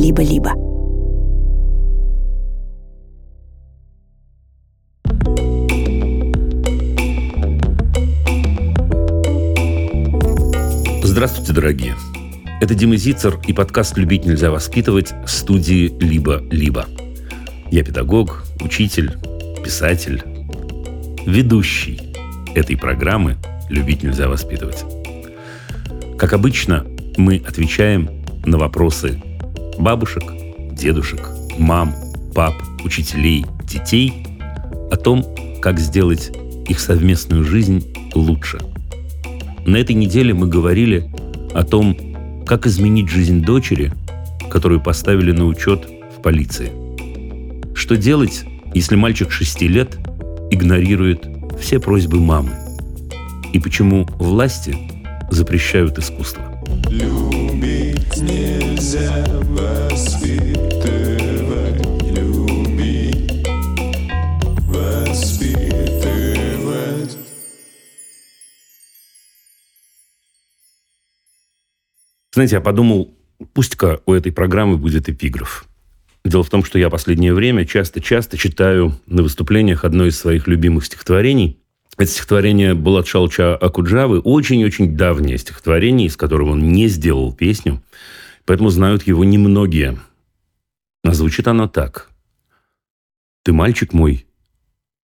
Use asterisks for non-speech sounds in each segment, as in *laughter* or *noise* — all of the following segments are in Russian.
«Либо-либо». Здравствуйте, дорогие. Это Дима Зицер и подкаст «Любить нельзя воспитывать» студии «Либо-либо». Я педагог, учитель, писатель, ведущий этой программы «Любить нельзя воспитывать». Как обычно, мы отвечаем на вопросы бабушек, дедушек, мам, пап, учителей, детей о том, как сделать их совместную жизнь лучше. На этой неделе мы говорили о том, как изменить жизнь дочери, которую поставили на учет в полиции. Что делать, если мальчик 6 лет игнорирует все просьбы мамы? И почему власти запрещают искусство? Любить нельзя воспитывать, любить, воспитывать. Знаете, я подумал, пусть-ка у этой программы будет эпиграф. Дело в том, что я последнее время часто-часто читаю на выступлениях одно из своих любимых стихотворений. Это стихотворение Булат Шалча Акуджавы, очень-очень давнее стихотворение, из которого он не сделал песню, поэтому знают его немногие. А звучит оно так. «Ты мальчик мой,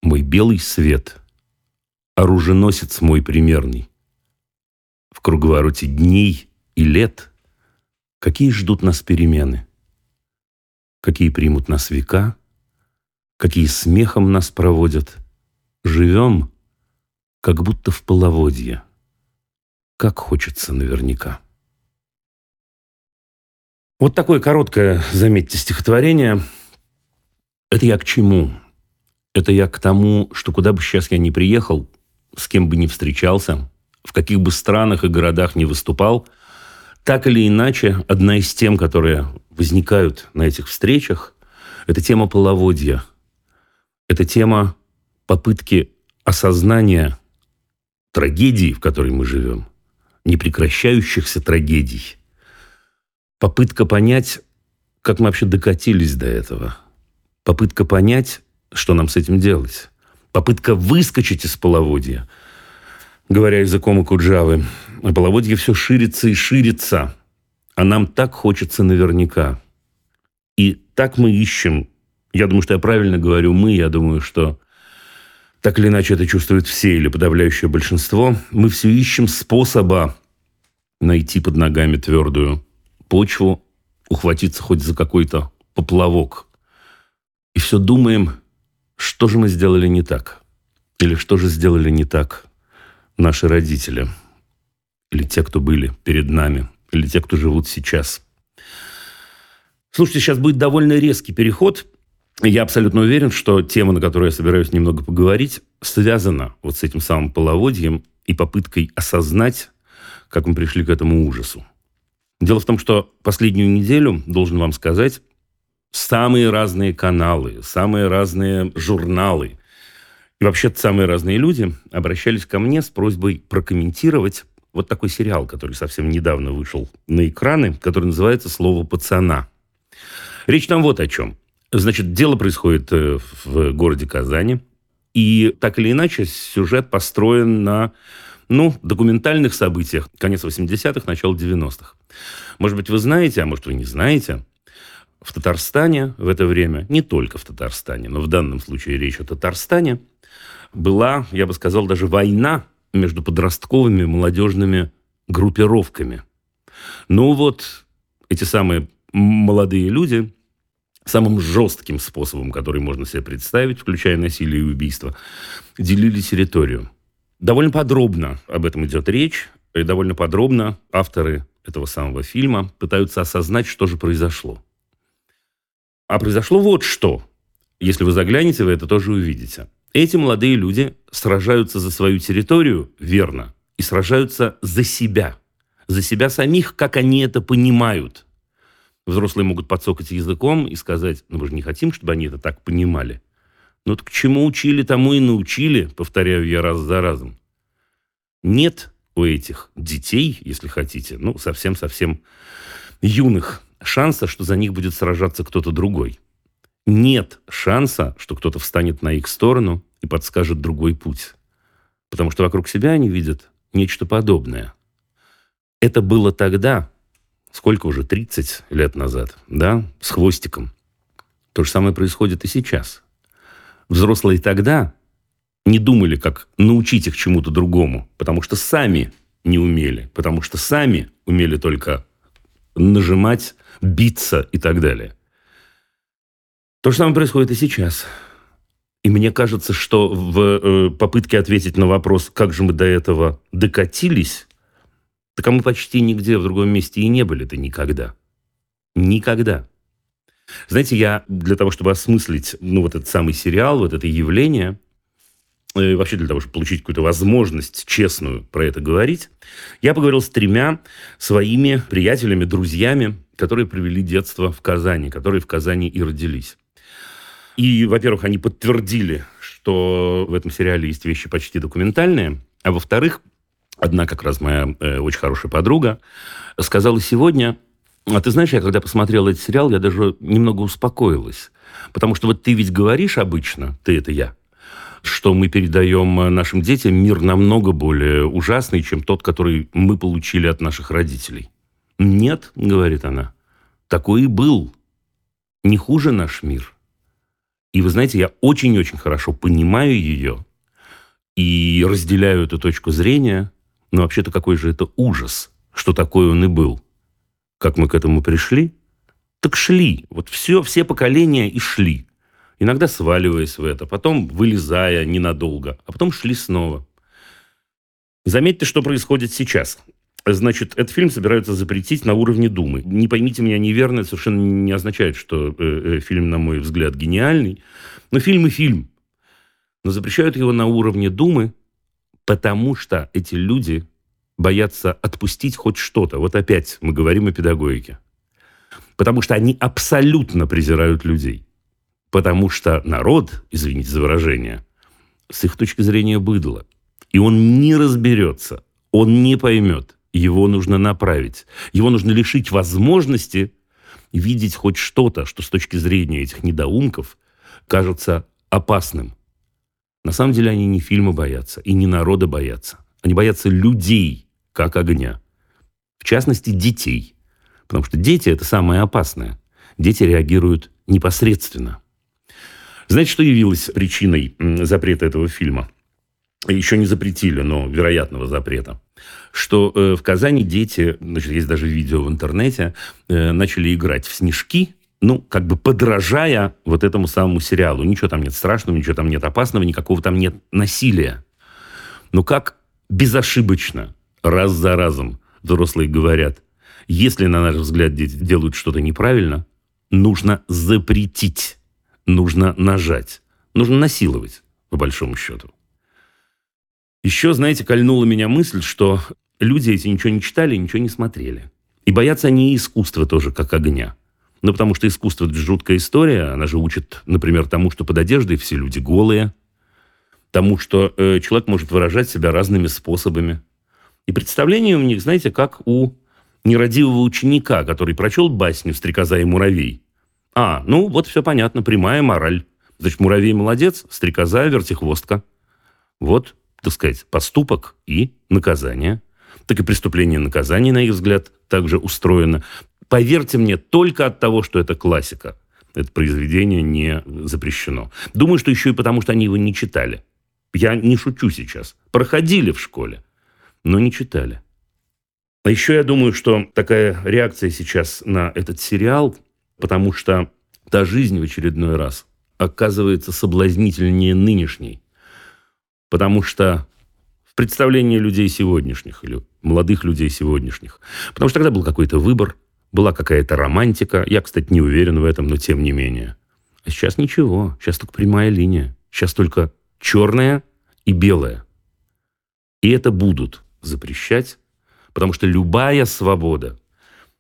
мой белый свет, оруженосец мой примерный. В круговороте дней и лет какие ждут нас перемены, какие примут нас века, какие смехом нас проводят. Живем — как будто в половодье. Как хочется наверняка. Вот такое короткое, заметьте, стихотворение. Это я к чему? Это я к тому, что куда бы сейчас я ни приехал, с кем бы ни встречался, в каких бы странах и городах ни выступал, так или иначе, одна из тем, которые возникают на этих встречах, это тема половодья. Это тема попытки осознания трагедии, в которой мы живем, непрекращающихся трагедий, попытка понять, как мы вообще докатились до этого, попытка понять, что нам с этим делать, попытка выскочить из половодья, говоря языком Акуджавы, а половодье все ширится и ширится, а нам так хочется наверняка. И так мы ищем, я думаю, что я правильно говорю мы, я думаю, что так или иначе это чувствуют все или подавляющее большинство, мы все ищем способа найти под ногами твердую почву, ухватиться хоть за какой-то поплавок. И все думаем, что же мы сделали не так? Или что же сделали не так наши родители? Или те, кто были перед нами? Или те, кто живут сейчас? Слушайте, сейчас будет довольно резкий переход я абсолютно уверен, что тема, на которую я собираюсь немного поговорить, связана вот с этим самым половодьем и попыткой осознать, как мы пришли к этому ужасу. Дело в том, что последнюю неделю, должен вам сказать, самые разные каналы, самые разные журналы и вообще самые разные люди обращались ко мне с просьбой прокомментировать вот такой сериал, который совсем недавно вышел на экраны, который называется «Слово пацана». Речь там вот о чем. Значит, дело происходит э, в городе Казани. И так или иначе сюжет построен на ну, документальных событиях конец 80-х, начало 90-х. Может быть, вы знаете, а может, вы не знаете, в Татарстане в это время, не только в Татарстане, но в данном случае речь о Татарстане, была, я бы сказал, даже война между подростковыми молодежными группировками. Ну вот, эти самые молодые люди самым жестким способом, который можно себе представить, включая насилие и убийство, делили территорию. Довольно подробно об этом идет речь, и довольно подробно авторы этого самого фильма пытаются осознать, что же произошло. А произошло вот что. Если вы заглянете, вы это тоже увидите. Эти молодые люди сражаются за свою территорию, верно, и сражаются за себя. За себя самих, как они это понимают. Взрослые могут подсокать языком и сказать, ну мы же не хотим, чтобы они это так понимали. Ну так к чему учили, тому и научили, повторяю я раз за разом. Нет у этих детей, если хотите, ну совсем-совсем юных, шанса, что за них будет сражаться кто-то другой. Нет шанса, что кто-то встанет на их сторону и подскажет другой путь. Потому что вокруг себя они видят нечто подобное. Это было тогда, сколько уже, 30 лет назад, да, с хвостиком. То же самое происходит и сейчас. Взрослые тогда не думали, как научить их чему-то другому, потому что сами не умели, потому что сами умели только нажимать, биться и так далее. То же самое происходит и сейчас. И мне кажется, что в э, попытке ответить на вопрос, как же мы до этого докатились, так а мы почти нигде в другом месте и не были-то никогда. Никогда. Знаете, я для того, чтобы осмыслить ну, вот этот самый сериал, вот это явление, э, вообще для того, чтобы получить какую-то возможность честную про это говорить, я поговорил с тремя своими приятелями, друзьями, которые провели детство в Казани, которые в Казани и родились. И, во-первых, они подтвердили, что в этом сериале есть вещи почти документальные, а во-вторых, одна как раз моя э, очень хорошая подруга сказала сегодня, а ты знаешь, я когда посмотрела этот сериал, я даже немного успокоилась. Потому что вот ты ведь говоришь обычно, ты это я, что мы передаем нашим детям мир намного более ужасный, чем тот, который мы получили от наших родителей. Нет, говорит она, такой и был. Не хуже наш мир. И вы знаете, я очень-очень хорошо понимаю ее и разделяю эту точку зрения, но вообще-то какой же это ужас, что такой он и был. Как мы к этому пришли? Так шли. Вот все, все поколения и шли. Иногда сваливаясь в это, потом вылезая ненадолго, а потом шли снова. Заметьте, что происходит сейчас. Значит, этот фильм собираются запретить на уровне Думы. Не поймите меня неверно, это совершенно не означает, что э, э, фильм, на мой взгляд, гениальный. Но фильм и фильм. Но запрещают его на уровне Думы, потому что эти люди боятся отпустить хоть что-то. Вот опять мы говорим о педагогике. Потому что они абсолютно презирают людей. Потому что народ, извините за выражение, с их точки зрения быдло. И он не разберется, он не поймет. Его нужно направить. Его нужно лишить возможности видеть хоть что-то, что с точки зрения этих недоумков кажется опасным. На самом деле они не фильма боятся и не народа боятся. Они боятся людей, как огня. В частности, детей. Потому что дети – это самое опасное. Дети реагируют непосредственно. Знаете, что явилось причиной запрета этого фильма? Еще не запретили, но вероятного запрета. Что э, в Казани дети, значит, есть даже видео в интернете, э, начали играть в снежки, ну, как бы подражая вот этому самому сериалу. Ничего там нет страшного, ничего там нет опасного, никакого там нет насилия. Но как безошибочно раз за разом взрослые говорят, если, на наш взгляд, дети делают что-то неправильно, нужно запретить, нужно нажать, нужно насиловать, по большому счету. Еще, знаете, кольнула меня мысль, что люди эти ничего не читали, ничего не смотрели. И боятся они искусства тоже, как огня. Ну, потому что искусство – это жуткая история. Она же учит, например, тому, что под одеждой все люди голые, тому, что э, человек может выражать себя разными способами – и представление у них, знаете, как у нерадивого ученика, который прочел басню «Стрекоза и муравей». А, ну вот все понятно, прямая мораль. Значит, муравей молодец, стрекоза вертихвостка. Вот, так сказать, поступок и наказание. Так и преступление и наказание, на их взгляд, также устроено. Поверьте мне, только от того, что это классика, это произведение не запрещено. Думаю, что еще и потому, что они его не читали. Я не шучу сейчас. Проходили в школе но не читали. А еще я думаю, что такая реакция сейчас на этот сериал, потому что та жизнь в очередной раз оказывается соблазнительнее нынешней. Потому что в представлении людей сегодняшних или молодых людей сегодняшних. Потому что тогда был какой-то выбор, была какая-то романтика. Я, кстати, не уверен в этом, но тем не менее. А сейчас ничего. Сейчас только прямая линия. Сейчас только черная и белая. И это будут запрещать, потому что любая свобода,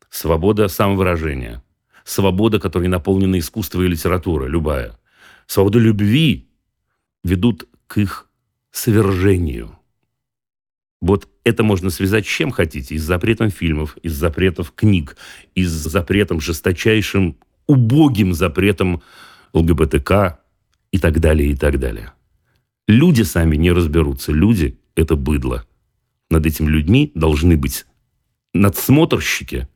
свобода самовыражения, свобода, которой наполнена искусство и литература, любая, свобода любви ведут к их свержению. Вот это можно связать с чем хотите. И с запретом фильмов, и с запретом книг, и с запретом жесточайшим, убогим запретом ЛГБТК и так далее, и так далее. Люди сами не разберутся. Люди – это быдло. Над этими людьми должны быть надсмотрщики,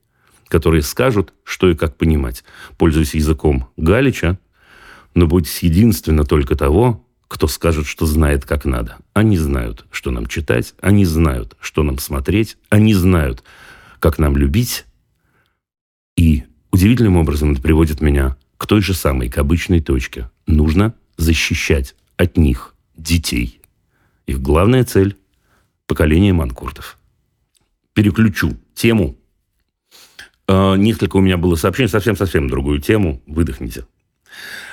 которые скажут, что и как понимать. Пользуясь языком Галича, но будь единственно только того, кто скажет, что знает, как надо. Они знают, что нам читать, они знают, что нам смотреть, они знают, как нам любить. И удивительным образом это приводит меня к той же самой, к обычной точке. Нужно защищать от них детей. Их главная цель – поколение манкуртов. Переключу тему. Э, несколько у меня было сообщений, совсем-совсем другую тему. Выдохните.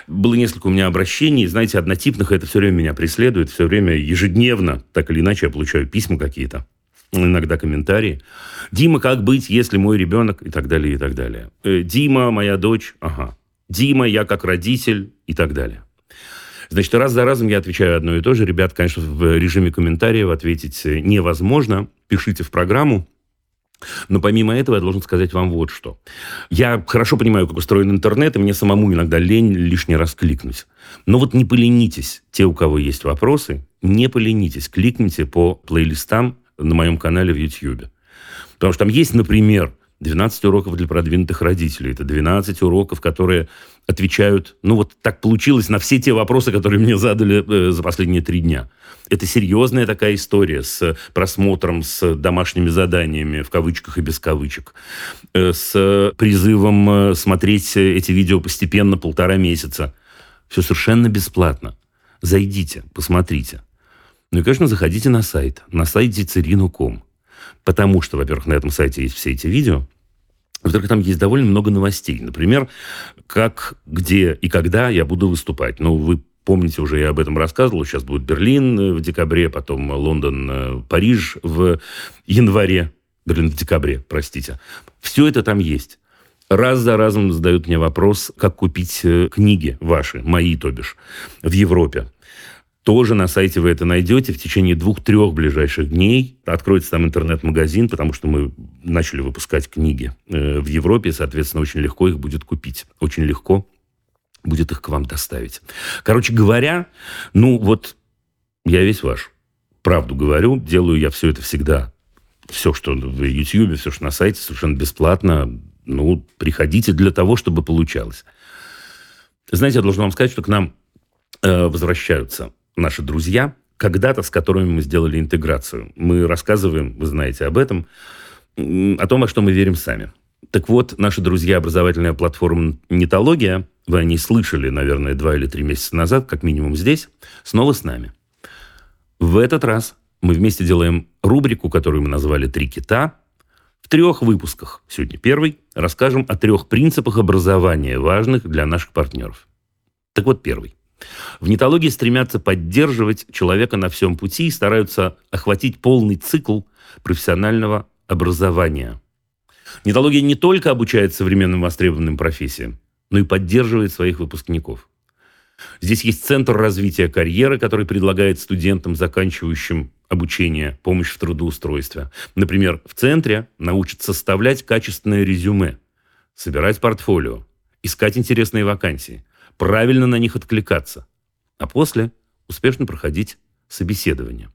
Было несколько у меня обращений, знаете, однотипных, это все время меня преследует, все время ежедневно, так или иначе, я получаю письма какие-то, иногда комментарии. Дима, как быть, если мой ребенок и так далее, и так далее. Э, Дима, моя дочь, ага. Дима, я как родитель и так далее. Значит, раз за разом я отвечаю одно и то же. Ребят, конечно, в режиме комментариев ответить невозможно. Пишите в программу. Но помимо этого я должен сказать вам вот что. Я хорошо понимаю, как устроен интернет, и мне самому иногда лень лишний раз кликнуть. Но вот не поленитесь, те, у кого есть вопросы, не поленитесь, кликните по плейлистам на моем канале в YouTube. Потому что там есть, например, 12 уроков для продвинутых родителей. Это 12 уроков, которые отвечают, ну вот так получилось, на все те вопросы, которые мне задали э, за последние три дня. Это серьезная такая история с просмотром, с домашними заданиями, в кавычках и без кавычек, э, с призывом э, смотреть эти видео постепенно полтора месяца. Все совершенно бесплатно. Зайдите, посмотрите. Ну и, конечно, заходите на сайт, на сайт Цицерину.ком. Потому что, во-первых, на этом сайте есть все эти видео. Во-вторых, там есть довольно много новостей. Например, как, где и когда я буду выступать. Ну, вы помните, уже я об этом рассказывал. Сейчас будет Берлин э, в декабре, потом Лондон, э, Париж в январе. Берлин в декабре, простите. Все это там есть. Раз за разом задают мне вопрос, как купить э, книги ваши, мои, то бишь, в Европе. Тоже на сайте вы это найдете в течение двух-трех ближайших дней. Откроется там интернет-магазин, потому что мы начали выпускать книги э, в Европе, соответственно, очень легко их будет купить. Очень легко будет их к вам доставить. Короче говоря, ну вот я весь ваш. Правду говорю, делаю я все это всегда. Все, что в YouTube, все, что на сайте, совершенно бесплатно. Ну, приходите для того, чтобы получалось. Знаете, я должен вам сказать, что к нам э, возвращаются наши друзья, когда-то с которыми мы сделали интеграцию. Мы рассказываем, вы знаете об этом, о том, во что мы верим сами. Так вот, наши друзья, образовательная платформа «Нетология», вы о ней слышали, наверное, два или три месяца назад, как минимум здесь, снова с нами. В этот раз мы вместе делаем рубрику, которую мы назвали «Три кита», в трех выпусках. Сегодня первый. Расскажем о трех принципах образования, важных для наших партнеров. Так вот, первый. В нетологии стремятся поддерживать человека на всем пути и стараются охватить полный цикл профессионального образования. Нетология не только обучает современным востребованным профессиям, но и поддерживает своих выпускников. Здесь есть центр развития карьеры, который предлагает студентам, заканчивающим обучение, помощь в трудоустройстве. Например, в центре научат составлять качественное резюме, собирать портфолио, искать интересные вакансии – правильно на них откликаться, а после успешно проходить собеседование.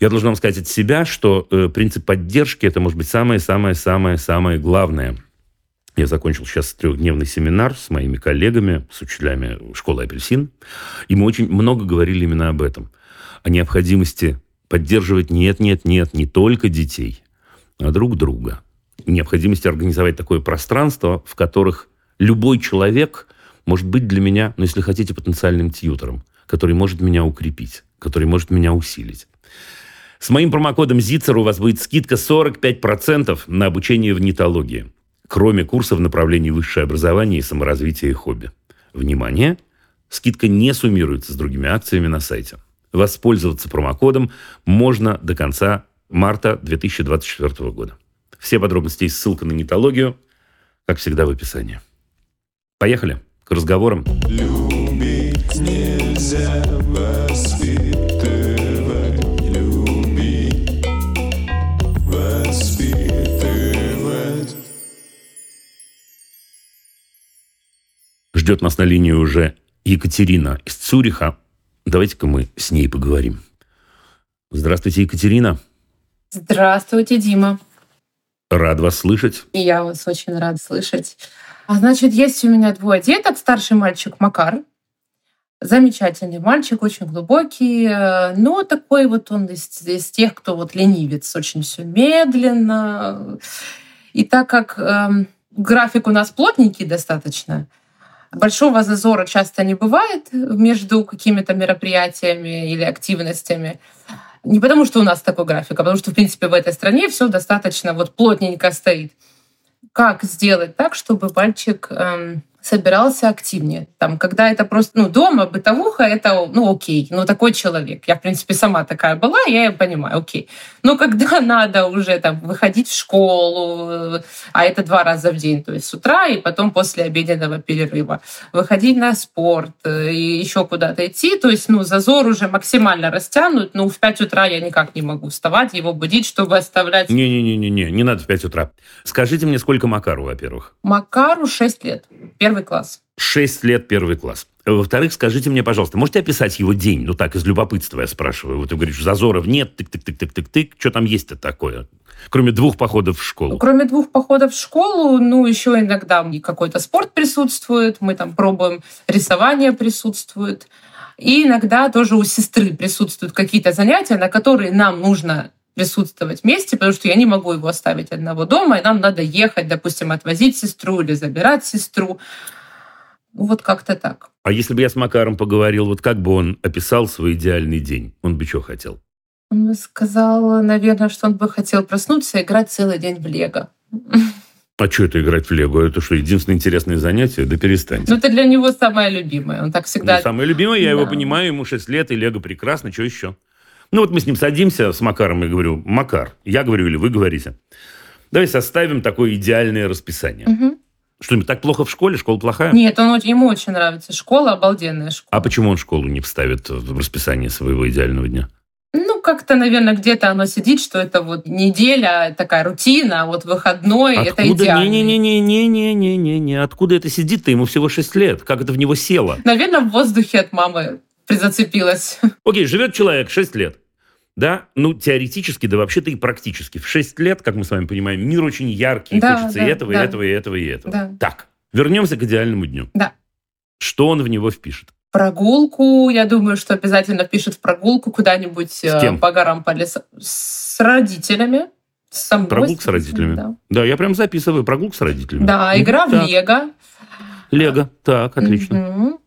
Я должен вам сказать от себя, что э, принцип поддержки это может быть самое-самое-самое-самое главное. Я закончил сейчас трехдневный семинар с моими коллегами, с учителями школы «Апельсин», и мы очень много говорили именно об этом. О необходимости поддерживать нет-нет-нет не только детей, а друг друга. Необходимости организовать такое пространство, в которых любой человек может быть для меня, ну, если хотите, потенциальным тьютором, который может меня укрепить, который может меня усилить. С моим промокодом ZITZER у вас будет скидка 45% на обучение в нетологии, кроме курсов в направлении высшее образование и саморазвитие и хобби. Внимание! Скидка не суммируется с другими акциями на сайте. Воспользоваться промокодом можно до конца марта 2024 года. Все подробности и ссылка на нетологию, как всегда, в описании. Поехали! к разговорам. Любить нельзя воспитывать, любить, воспитывать. Ждет нас на линии уже Екатерина из Цюриха. Давайте-ка мы с ней поговорим. Здравствуйте, Екатерина. Здравствуйте, Дима. Рад вас слышать. И я вас очень рад слышать. А значит, есть у меня двое деток. Старший мальчик Макар. Замечательный мальчик, очень глубокий, но такой вот он из, из тех, кто вот ленивец, очень все медленно. И так как э, график у нас плотненький достаточно, большого зазора часто не бывает между какими-то мероприятиями или активностями. Не потому, что у нас такой график, а потому что, в принципе, в этой стране все достаточно вот плотненько стоит. Как сделать так, чтобы мальчик эм, собирался активнее. Там, когда это просто, ну, дома, бытовуха, это, ну, окей, ну, такой человек. Я, в принципе, сама такая была, я понимаю, окей. Но когда *laughs* надо уже там выходить в школу, а это два раза в день, то есть с утра и потом после обеденного перерыва, выходить на спорт э, и еще куда-то идти, то есть, ну, зазор уже максимально растянут, ну, в 5 утра я никак не могу вставать, его будить, чтобы оставлять... Не-не-не, не не надо в 5 утра. Скажите мне, сколько Макару, во-первых? Макару 6 лет. Первый первый класс. Шесть лет первый класс. Во-вторых, скажите мне, пожалуйста, можете описать его день? Ну так, из любопытства я спрашиваю. Вот ты говоришь, зазоров нет, тык-тык-тык-тык-тык. Что там есть-то такое? Кроме двух походов в школу. Кроме двух походов в школу, ну, еще иногда какой-то спорт присутствует, мы там пробуем, рисование присутствует. И иногда тоже у сестры присутствуют какие-то занятия, на которые нам нужно присутствовать вместе, потому что я не могу его оставить одного дома, и нам надо ехать, допустим, отвозить сестру или забирать сестру. Вот как-то так. А если бы я с Макаром поговорил, вот как бы он описал свой идеальный день? Он бы что хотел? Он бы сказал, наверное, что он бы хотел проснуться и играть целый день в Лего. А что это играть в Лего? Это что, единственное интересное занятие? Да перестаньте. Ну, это для него самое любимое. Он так всегда... Ну, самое любимое, я да. его понимаю, ему 6 лет, и Лего прекрасно, что еще? Ну вот мы с ним садимся, с Макаром, и говорю, Макар, я говорю или вы говорите, давай составим такое идеальное расписание. Угу. Что-нибудь так плохо в школе? Школа плохая? Нет, он, ему очень нравится. Школа обалденная школа. А почему он школу не вставит в расписание своего идеального дня? Ну, как-то, наверное, где-то оно сидит, что это вот неделя, такая рутина, а вот выходной, Откуда? это идеально. Не-не-не-не-не-не-не-не. Откуда это сидит-то? Ему всего 6 лет. Как это в него село? Наверное, в воздухе от мамы призацепилась. Окей, живет человек 6 лет да, ну, теоретически, да вообще-то и практически. В 6 лет, как мы с вами понимаем, мир очень яркий, да, хочется да, и этого, да. и этого, и этого, и этого. Да. Так, вернемся к идеальному дню. Да. Что он в него впишет? Прогулку, я думаю, что обязательно впишет в прогулку куда-нибудь с э, по горам, по лесам. С родителями. С самой, Прогулка с родителями. Да. да, я прям записываю. Прогулка с родителями. Да, игра в Лего. Лего, так, отлично. Угу.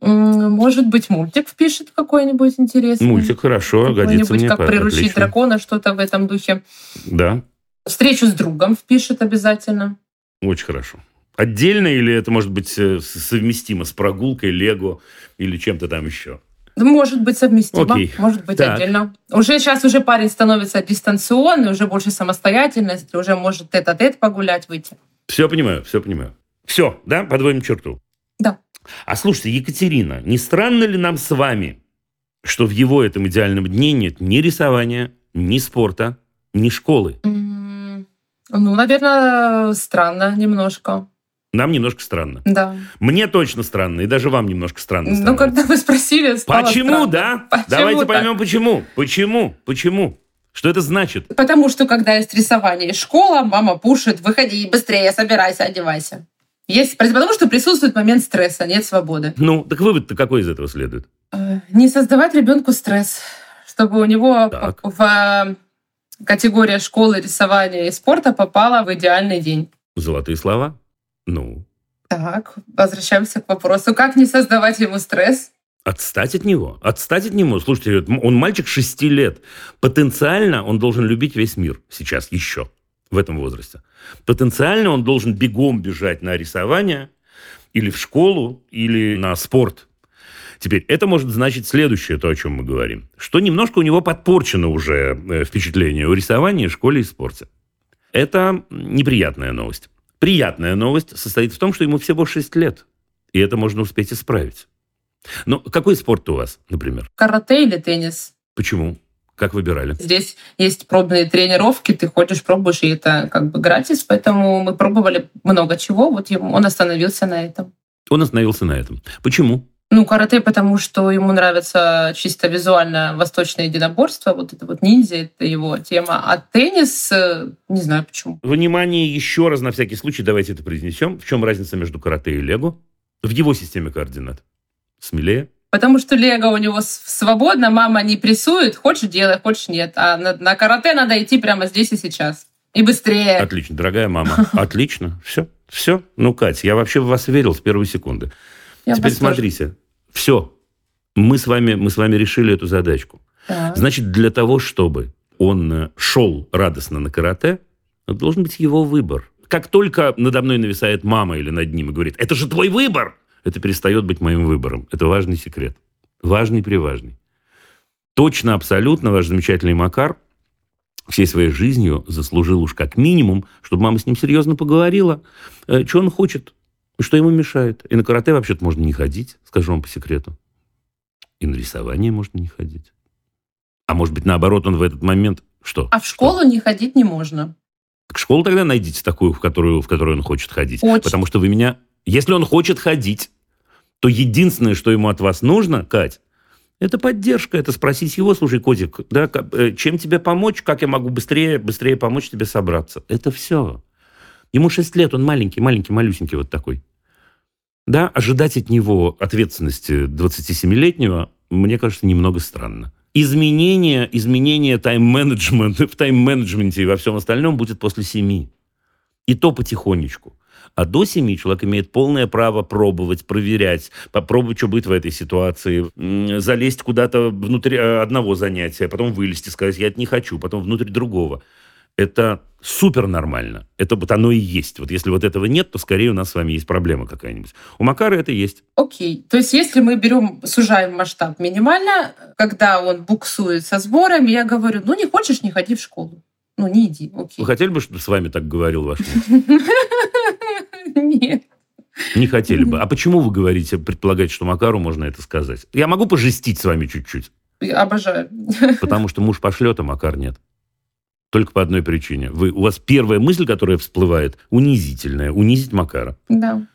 Может быть, мультик впишет какой-нибудь интересный. Мультик, хорошо, годится мне. как приручить отлично. дракона, что-то в этом духе. Да. Встречу с другом впишет обязательно. Очень хорошо. Отдельно или это может быть э, совместимо с прогулкой, лего или чем-то там еще? Может быть совместимо, Окей. может быть так. отдельно. Уже сейчас уже парень становится дистанционный, уже больше самостоятельности, уже может этот-этот погулять, выйти. Все понимаю, все понимаю. Все, да, подводим черту. Да. А слушайте, Екатерина, не странно ли нам с вами, что в его этом идеальном дне нет ни рисования, ни спорта, ни школы? Mm, ну, наверное, странно немножко. Нам немножко странно. Да. Мне точно странно, и даже вам немножко странно. Ну, когда вы спросили, стало Почему, странно. да? Почему Давайте так? поймем, почему. Почему? Почему? Что это значит? Потому что, когда есть рисование и школа, мама пушит, выходи быстрее, собирайся, одевайся. Есть, потому что присутствует момент стресса, нет свободы. Ну, так вывод-то какой из этого следует? Э, не создавать ребенку стресс, чтобы у него так. в э, категория школы, рисования и спорта попала в идеальный день. Золотые слова? Ну? Так, возвращаемся к вопросу. Как не создавать ему стресс? Отстать от него. Отстать от него. Слушайте, он мальчик шести лет. Потенциально он должен любить весь мир сейчас еще в этом возрасте. Потенциально он должен бегом бежать на рисование или в школу, или на спорт. Теперь, это может значить следующее, то, о чем мы говорим, что немножко у него подпорчено уже э, впечатление о рисовании, школе и спорте. Это неприятная новость. Приятная новость состоит в том, что ему всего 6 лет, и это можно успеть исправить. Но какой спорт у вас, например? Карате или теннис? Почему? Как выбирали? Здесь есть пробные тренировки, ты ходишь, пробуешь, и это как бы гратис, поэтому мы пробовали много чего, вот он остановился на этом. Он остановился на этом. Почему? Ну, карате, потому что ему нравится чисто визуально восточное единоборство, вот это вот ниндзя, это его тема. А теннис, э, не знаю почему. Внимание, еще раз на всякий случай давайте это произнесем. В чем разница между карате и лего? В его системе координат. Смелее. Потому что лего у него свободно, мама не прессует, хочешь делай, хочешь нет. А на, на карате надо идти прямо здесь и сейчас. И быстрее. Отлично, дорогая мама. *laughs* Отлично. Все. Все. Ну, Катя, я вообще в вас верил с первой секунды. Я Теперь смотрите. Все. Мы с вами, мы с вами решили эту задачку. Так. Значит, для того, чтобы он э, шел радостно на карате, должен быть его выбор. Как только надо мной нависает мама или над ним и говорит, это же твой выбор, это перестает быть моим выбором. Это важный секрет. Важный-приважный. Точно, абсолютно ваш замечательный Макар всей своей жизнью заслужил уж как минимум, чтобы мама с ним серьезно поговорила, э, что он хочет, что ему мешает. И на карате вообще-то можно не ходить, скажу вам по секрету. И на рисование можно не ходить. А может быть, наоборот, он в этот момент... Что? А в школу что? не ходить не можно. Так школу тогда найдите такую, в которую, в которую он хочет ходить. Очень. Потому что вы меня... Если он хочет ходить, то единственное, что ему от вас нужно, Кать, это поддержка, это спросить его, слушай, котик, да, э, чем тебе помочь, как я могу быстрее, быстрее помочь тебе собраться. Это все. Ему 6 лет, он маленький, маленький, малюсенький вот такой. Да, ожидать от него ответственности 27-летнего, мне кажется, немного странно. Изменение, изменение тайм-менеджмента в тайм-менеджменте и во всем остальном будет после семи. И то потихонечку. А до семи человек имеет полное право пробовать, проверять, попробовать, что будет в этой ситуации, залезть куда-то внутрь э, одного занятия, потом вылезти, сказать, я это не хочу, потом внутрь другого это супер нормально. Это вот оно и есть. Вот если вот этого нет, то скорее у нас с вами есть проблема какая-нибудь. У Макара это есть. Окей. То есть если мы берем, сужаем масштаб минимально, когда он буксует со сборами, я говорю, ну не хочешь, не ходи в школу. Ну не иди, окей. Вы хотели бы, чтобы с вами так говорил ваш муж? *laughs* Нет. Не хотели бы. А почему вы говорите, предполагаете, что Макару можно это сказать? Я могу пожестить с вами чуть-чуть? Обожаю. *laughs* Потому что муж пошлет, а Макар нет. Только по одной причине. Вы, у вас первая мысль, которая всплывает, унизительная. Унизить Макара. Да.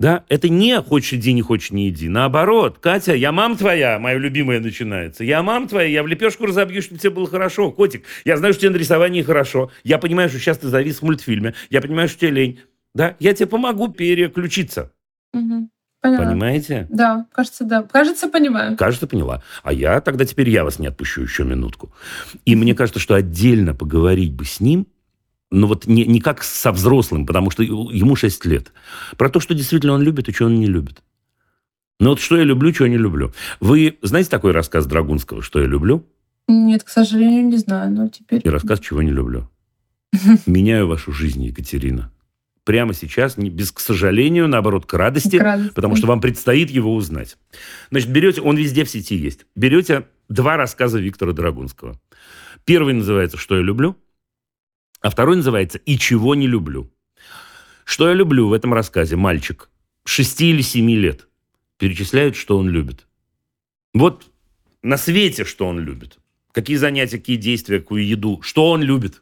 Да, это не хочешь иди, не хочешь не иди. Наоборот, Катя, я мам твоя, моя любимая начинается. Я мам твоя, я в лепешку разобью, чтобы тебе было хорошо. Котик, я знаю, что тебе на рисовании хорошо. Я понимаю, что сейчас ты завис в мультфильме. Я понимаю, что тебе лень. Да, я тебе помогу переключиться. Угу. Поняла. Понимаете? Да, кажется, да. Кажется, понимаю. Кажется, поняла. А я тогда теперь я вас не отпущу еще минутку. И мне кажется, что отдельно поговорить бы с ним, ну вот не, не как со взрослым, потому что ему 6 лет, про то, что действительно он любит и что он не любит. Ну вот что я люблю, что не люблю. Вы знаете такой рассказ Драгунского, что я люблю? Нет, к сожалению, не знаю, но теперь... И рассказ, чего не люблю. *laughs* Меняю вашу жизнь, Екатерина прямо сейчас, не, без, к сожалению, наоборот, к радости, к радости, потому что вам предстоит его узнать. Значит, берете, он везде в сети есть, берете два рассказа Виктора Драгунского. Первый называется «Что я люблю», а второй называется «И чего не люблю». Что я люблю в этом рассказе? Мальчик, шести или семи лет, перечисляет, что он любит. Вот на свете, что он любит. Какие занятия, какие действия, какую еду, что он любит.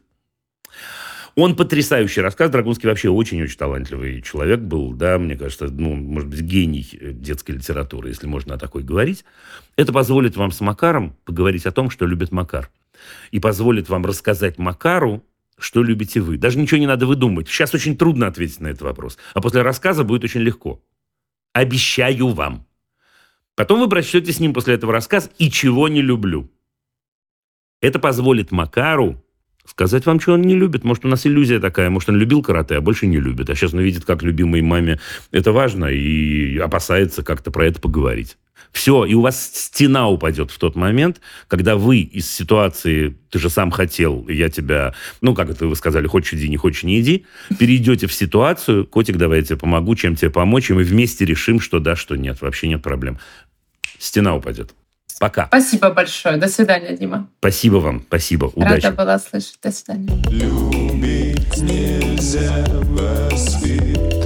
Он потрясающий рассказ. Драгунский вообще очень-очень талантливый человек был, да, мне кажется, ну, может быть, гений э, детской литературы, если можно о такой говорить. Это позволит вам с Макаром поговорить о том, что любит Макар. И позволит вам рассказать Макару, что любите вы. Даже ничего не надо выдумывать. Сейчас очень трудно ответить на этот вопрос. А после рассказа будет очень легко. Обещаю вам. Потом вы прочтете с ним после этого рассказ «И чего не люблю». Это позволит Макару сказать вам, что он не любит. Может, у нас иллюзия такая, может, он любил карате, а больше не любит. А сейчас он видит, как любимой маме это важно, и опасается как-то про это поговорить. Все, и у вас стена упадет в тот момент, когда вы из ситуации «ты же сам хотел, я тебя...» Ну, как это вы сказали, «хочешь иди, не хочешь не иди», *laughs* перейдете в ситуацию «котик, давай я тебе помогу, чем тебе помочь», и мы вместе решим, что да, что нет. Вообще нет проблем. Стена упадет. Пока. Спасибо большое. До свидания, Дима. Спасибо вам. Спасибо. Удачи. Рада была слышать. До свидания. Любить нельзя воспитывать.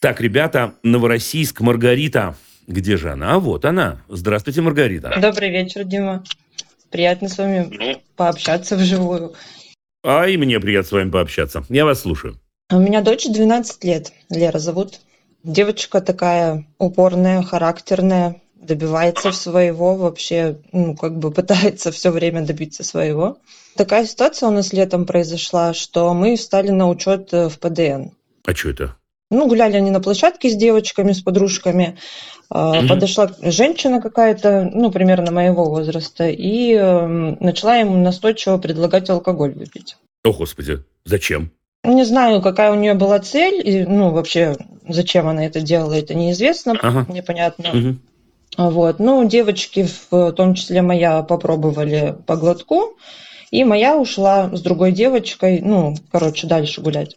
Так, ребята, Новороссийск, Маргарита. Где же она? А вот она. Здравствуйте, Маргарита. Добрый вечер, Дима. Приятно с вами ну. пообщаться вживую. А и мне приятно с вами пообщаться. Я вас слушаю. У меня дочь 12 лет. Лера зовут. Девочка такая упорная, характерная, добивается своего, вообще, ну, как бы пытается все время добиться своего. Такая ситуация у нас летом произошла, что мы встали на учет в ПДН. А что это? Ну, гуляли они на площадке с девочками, с подружками. Mm-hmm. Подошла женщина какая-то, ну, примерно моего возраста, и э, начала ему настойчиво предлагать алкоголь выпить. О, Господи, зачем? Не знаю, какая у нее была цель, и, ну, вообще, зачем она это делала, это неизвестно, ага. непонятно. Угу. Вот. Ну, девочки, в том числе моя, попробовали по глотку, и моя ушла с другой девочкой, ну, короче, дальше гулять.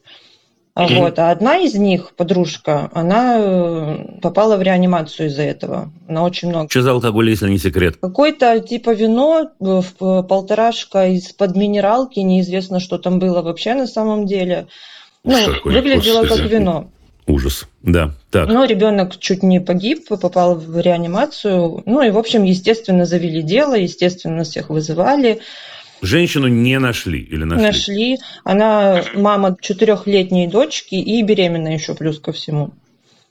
Mm-hmm. Вот. А одна из них, подружка, она э, попала в реанимацию из-за этого. Она очень много. Что за алкоголь, если не секрет? Какое-то типа вино, э, э, полторашка из-под минералки, неизвестно, что там было вообще на самом деле. Ну, что выглядело как вино. Ужас, да. Так. Но ребенок чуть не погиб, попал в реанимацию. Ну и, в общем, естественно, завели дело, естественно, всех вызывали. Женщину не нашли или нашли? Нашли. Она мама четырехлетней дочки и беременная еще плюс ко всему.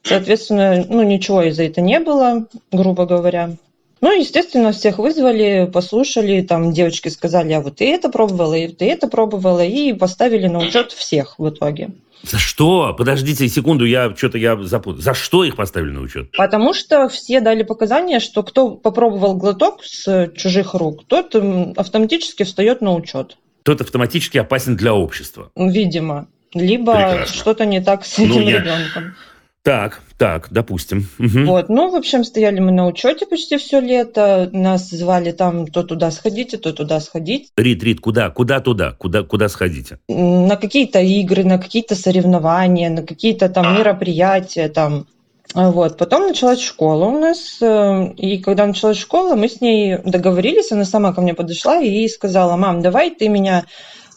Соответственно, ну ничего из-за этого не было, грубо говоря. Ну, естественно, всех вызвали, послушали, там девочки сказали, а вот ты это пробовала, и ты это пробовала, и поставили на учет всех в итоге. За что? Подождите секунду, я что-то я запутал. За что их поставили на учет? Потому что все дали показания, что кто попробовал глоток с чужих рук, тот автоматически встает на учет. Тот автоматически опасен для общества. Видимо. Либо что-то не так с этим ну, я... ребенком. Так, так, допустим. Угу. Вот, ну, в общем, стояли мы на учете почти все лето. Нас звали там то туда сходите, то туда сходить. Рит, Рит, куда? Куда туда? Куда, куда сходите? На какие-то игры, на какие-то соревнования, на какие-то там мероприятия там. Вот. Потом началась школа у нас, э, и когда началась школа, мы с ней договорились, она сама ко мне подошла и сказала, мам, давай ты меня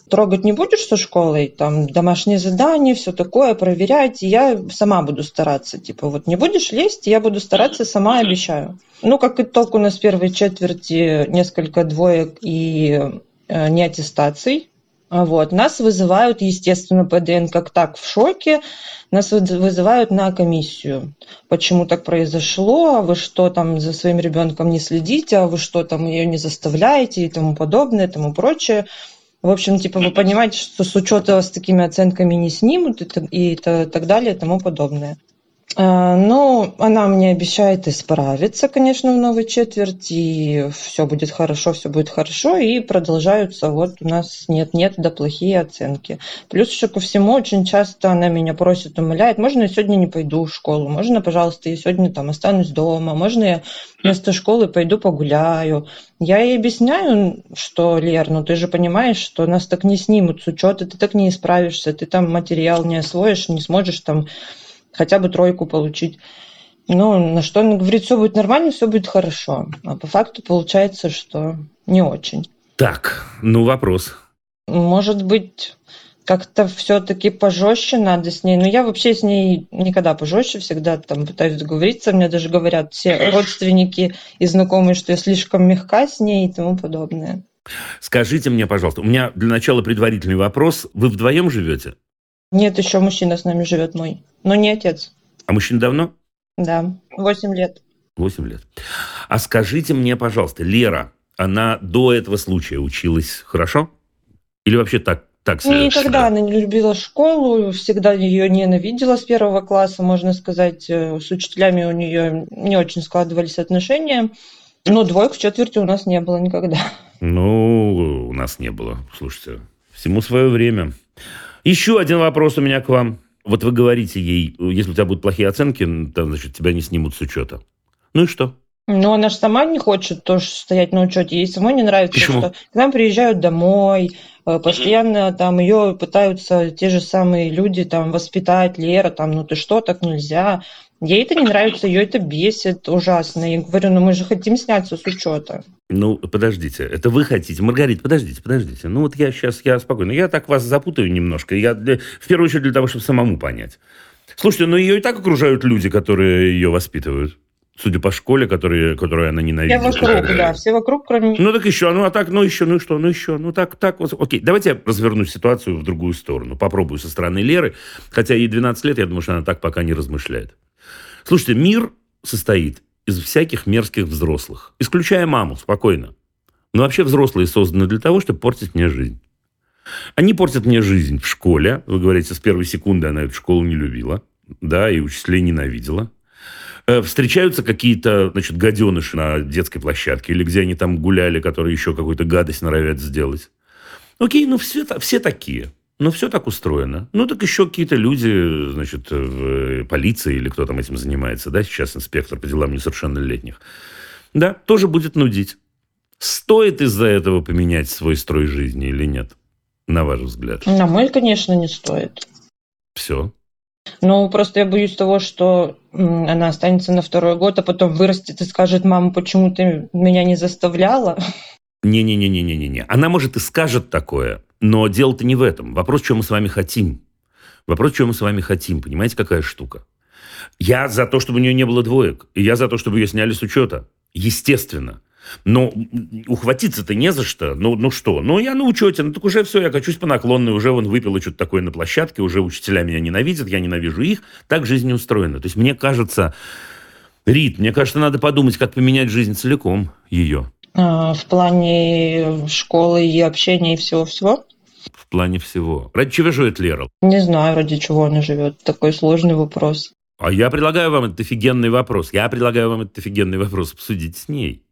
трогать не будешь со школой, там домашние задания, все такое, проверять, я сама буду стараться. Типа, вот не будешь лезть, я буду стараться сама, обещаю. Ну, как итог, у нас в первой четверти несколько двоек и э, неаттестаций. Вот. Нас вызывают, естественно, ПДН как так в шоке, нас вызывают на комиссию. Почему так произошло, а вы что там за своим ребенком не следите, а вы что там ее не заставляете и тому подобное, и тому прочее. В общем, типа вы понимаете, что с учета с такими оценками не снимут и, и, и так далее и тому подобное. А, но она мне обещает исправиться, конечно, в новой четверти, и все будет хорошо, все будет хорошо, и продолжаются вот у нас нет-нет, да плохие оценки. Плюс еще ко всему, очень часто она меня просит, умоляет, можно я сегодня не пойду в школу, можно, пожалуйста, я сегодня там останусь дома, можно я вместо школы пойду погуляю. Я ей объясняю, что, Лер, ну ты же понимаешь, что нас так не снимут с учета, ты так не исправишься, ты там материал не освоишь, не сможешь там хотя бы тройку получить. Ну, на что он говорит, все будет нормально, все будет хорошо. А по факту получается, что не очень. Так, ну вопрос. Может быть, как-то все-таки пожестче надо с ней. Но я вообще с ней никогда пожестче, всегда там пытаюсь договориться. Мне даже говорят все родственники и знакомые, что я слишком мягка с ней и тому подобное. Скажите мне, пожалуйста, у меня для начала предварительный вопрос. Вы вдвоем живете? Нет, еще мужчина с нами живет мой, но не отец. А мужчина давно? Да, восемь лет. Восемь лет. А скажите мне, пожалуйста, Лера, она до этого случая училась хорошо? Или вообще так, так себе? Никогда она не любила школу, всегда ее ненавидела с первого класса, можно сказать. Э, с учителями у нее не очень складывались отношения. Но двоек в четверти у нас не было никогда. Ну, у нас не было. Слушайте, всему свое время. Еще один вопрос у меня к вам. Вот вы говорите ей, если у тебя будут плохие оценки, то, значит, тебя не снимут с учета. Ну и что? Ну, она же сама не хочет тоже стоять на учете. Ей самой не нравится, Почему? что к нам приезжают домой, э, постоянно там ее пытаются те же самые люди там воспитать, Лера, там, ну ты что, так нельзя. Ей это не нравится, ее это бесит ужасно. Я говорю, ну мы же хотим сняться с учета. Ну, подождите, это вы хотите. Маргарита, подождите, подождите. Ну, вот я сейчас, я спокойно. Я так вас запутаю немножко. Я для, в первую очередь для того, чтобы самому понять. Слушайте, ну ее и так окружают люди, которые ее воспитывают. судя по школе, которые, которую она ненавидит. Все вокруг, да, все вокруг, кроме... Ну так еще, ну а так, ну еще, ну что, ну еще, ну так, так, вот, окей. Давайте я разверну ситуацию в другую сторону. Попробую со стороны Леры, хотя ей 12 лет, я думаю, что она так пока не размышляет. Слушайте, мир состоит из всяких мерзких взрослых, исключая маму, спокойно. Но вообще взрослые созданы для того, чтобы портить мне жизнь. Они портят мне жизнь в школе. Вы говорите, с первой секунды она эту школу не любила, да, и учителей ненавидела. Э, встречаются какие-то, значит, гаденыши на детской площадке или где они там гуляли, которые еще какую-то гадость норовят сделать. Окей, ну все, все такие. Ну, все так устроено. Ну, так еще какие-то люди, значит, в полиции или кто там этим занимается, да, сейчас инспектор по делам несовершеннолетних, да, тоже будет нудить. Стоит из-за этого поменять свой строй жизни или нет, на ваш взгляд? На мой, конечно, не стоит. Все. Ну, просто я боюсь того, что она останется на второй год, а потом вырастет и скажет, мама, почему ты меня не заставляла? Не-не-не-не-не-не. Она, может, и скажет такое, но дело-то не в этом. Вопрос, что мы с вами хотим. Вопрос, что мы с вами хотим. Понимаете, какая штука? Я за то, чтобы у нее не было двоек. И я за то, чтобы ее сняли с учета. Естественно. Но ухватиться-то не за что. Ну, ну что? Ну, я на учете. Ну, так уже все, я качусь по наклонной. Уже вон выпила что-то такое на площадке. Уже учителя меня ненавидят, я ненавижу их. Так жизнь не устроена. То есть, мне кажется, Рит, мне кажется, надо подумать, как поменять жизнь целиком ее. А, в плане школы и общения и всего-всего? В плане всего. Ради чего живет Лера? Не знаю, ради чего она живет. Такой сложный вопрос. А я предлагаю вам этот офигенный вопрос. Я предлагаю вам этот офигенный вопрос обсудить с ней.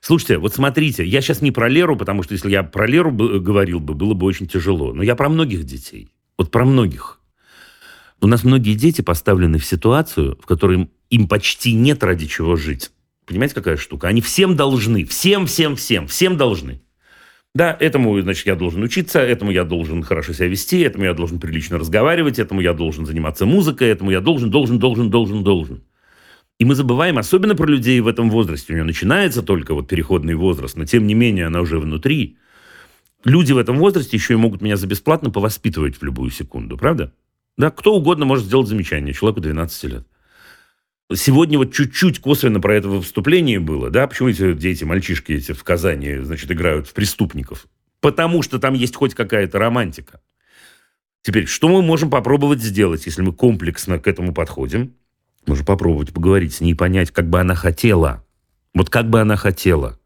Слушайте, вот смотрите, я сейчас не про Леру, потому что если я про Леру говорил бы, было бы очень тяжело. Но я про многих детей. Вот про многих. У нас многие дети поставлены в ситуацию, в которой им почти нет ради чего жить. Понимаете, какая штука? Они всем должны. Всем, всем, всем. Всем должны. Да, этому, значит, я должен учиться, этому я должен хорошо себя вести, этому я должен прилично разговаривать, этому я должен заниматься музыкой, этому я должен, должен, должен, должен, должен. И мы забываем, особенно про людей в этом возрасте. У нее начинается только вот переходный возраст, но тем не менее она уже внутри. Люди в этом возрасте еще и могут меня за бесплатно повоспитывать в любую секунду, правда? Да, кто угодно может сделать замечание человеку 12 лет. Сегодня вот чуть-чуть косвенно про это выступление было, да, почему эти дети, мальчишки эти в Казани, значит, играют в преступников? Потому что там есть хоть какая-то романтика. Теперь, что мы можем попробовать сделать, если мы комплексно к этому подходим? Можно попробовать поговорить с ней, понять, как бы она хотела. Вот как бы она хотела.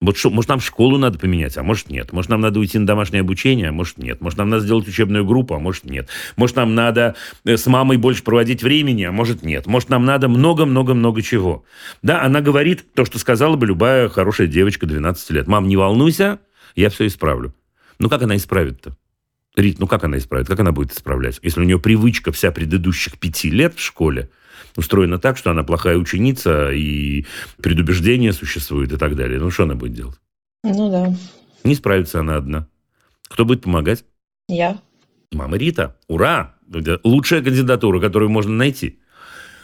Вот что, может, нам школу надо поменять, а может, нет. Может, нам надо уйти на домашнее обучение, а может, нет. Может, нам надо сделать учебную группу, а может, нет. Может, нам надо э, с мамой больше проводить времени, а может, нет. Может, нам надо много-много-много чего. Да, она говорит то, что сказала бы любая хорошая девочка 12 лет. Мам, не волнуйся, я все исправлю. Ну, как она исправит-то? Рит, ну как она исправит? Как она будет исправлять? Если у нее привычка вся предыдущих пяти лет в школе устроена так, что она плохая ученица, и предубеждение существует и так далее. Ну, что она будет делать? Ну да. Не справится она одна. Кто будет помогать? Я. Мама Рита. Ура! Это лучшая кандидатура, которую можно найти.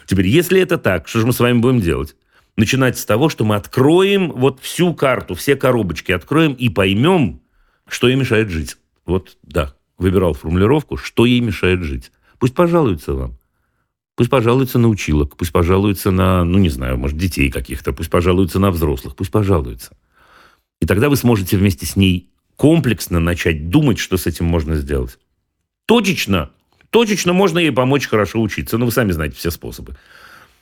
Теперь, если это так, что же мы с вами будем делать? Начинать с того, что мы откроем вот всю карту, все коробочки откроем и поймем, что ей мешает жить. Вот, да, выбирал формулировку, что ей мешает жить. Пусть пожалуются вам. Пусть пожалуются на училок, пусть пожалуются на, ну не знаю, может, детей каких-то, пусть пожалуются на взрослых, пусть пожалуются. И тогда вы сможете вместе с ней комплексно начать думать, что с этим можно сделать. Точечно, точечно можно ей помочь хорошо учиться. Ну, вы сами знаете все способы.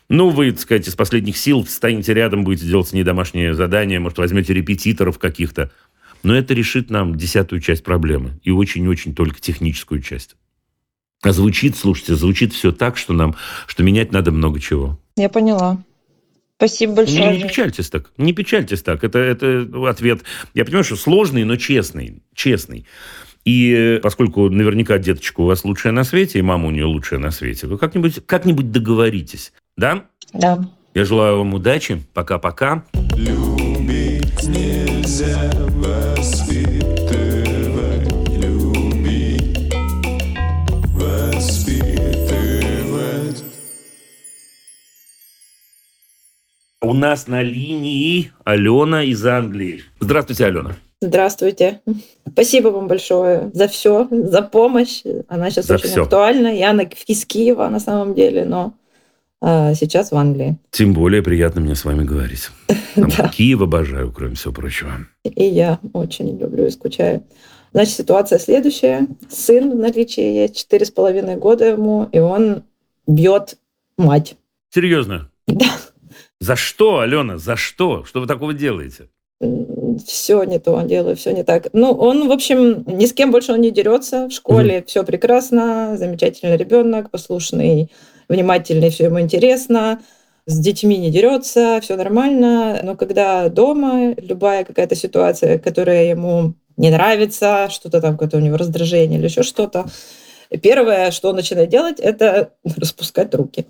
Ну, вы, так сказать, из последних сил встанете рядом, будете делать с ней домашнее задание, может, возьмете репетиторов каких-то. Но это решит нам десятую часть проблемы. И очень-очень только техническую часть. А звучит, слушайте, звучит все так, что нам, что менять надо много чего. Я поняла. Спасибо большое. Не, не печальтесь так. Не печальтесь так. Это, это ответ. Я понимаю, что сложный, но честный. Честный. И поскольку наверняка деточка у вас лучшая на свете, и мама у нее лучшая на свете, вы как-нибудь как договоритесь. Да? Да. Я желаю вам удачи. Пока-пока. Любить нельзя У нас на линии Алена из Англии. Здравствуйте, Алена. Здравствуйте. Спасибо вам большое за все, за помощь. Она сейчас за очень все. актуальна. Я из Киева на самом деле, но а сейчас в Англии. Тем более приятно мне с вами говорить. *laughs* Там да. Киев обожаю, кроме всего прочего. И я очень люблю и скучаю. Значит, ситуация следующая. Сын в наличии есть, четыре с половиной года ему, и он бьет мать. Серьезно? Да. За что, Алена, за что? Что вы такого делаете? Все не то делаю, все не так. Ну, он, в общем, ни с кем больше он не дерется. В школе угу. все прекрасно, замечательный ребенок, послушный, внимательный, все ему интересно с детьми не дерется, все нормально. Но когда дома любая какая-то ситуация, которая ему не нравится, что-то там, какое-то у него раздражение или еще что-то, первое, что он начинает делать, это *laughs* распускать руки.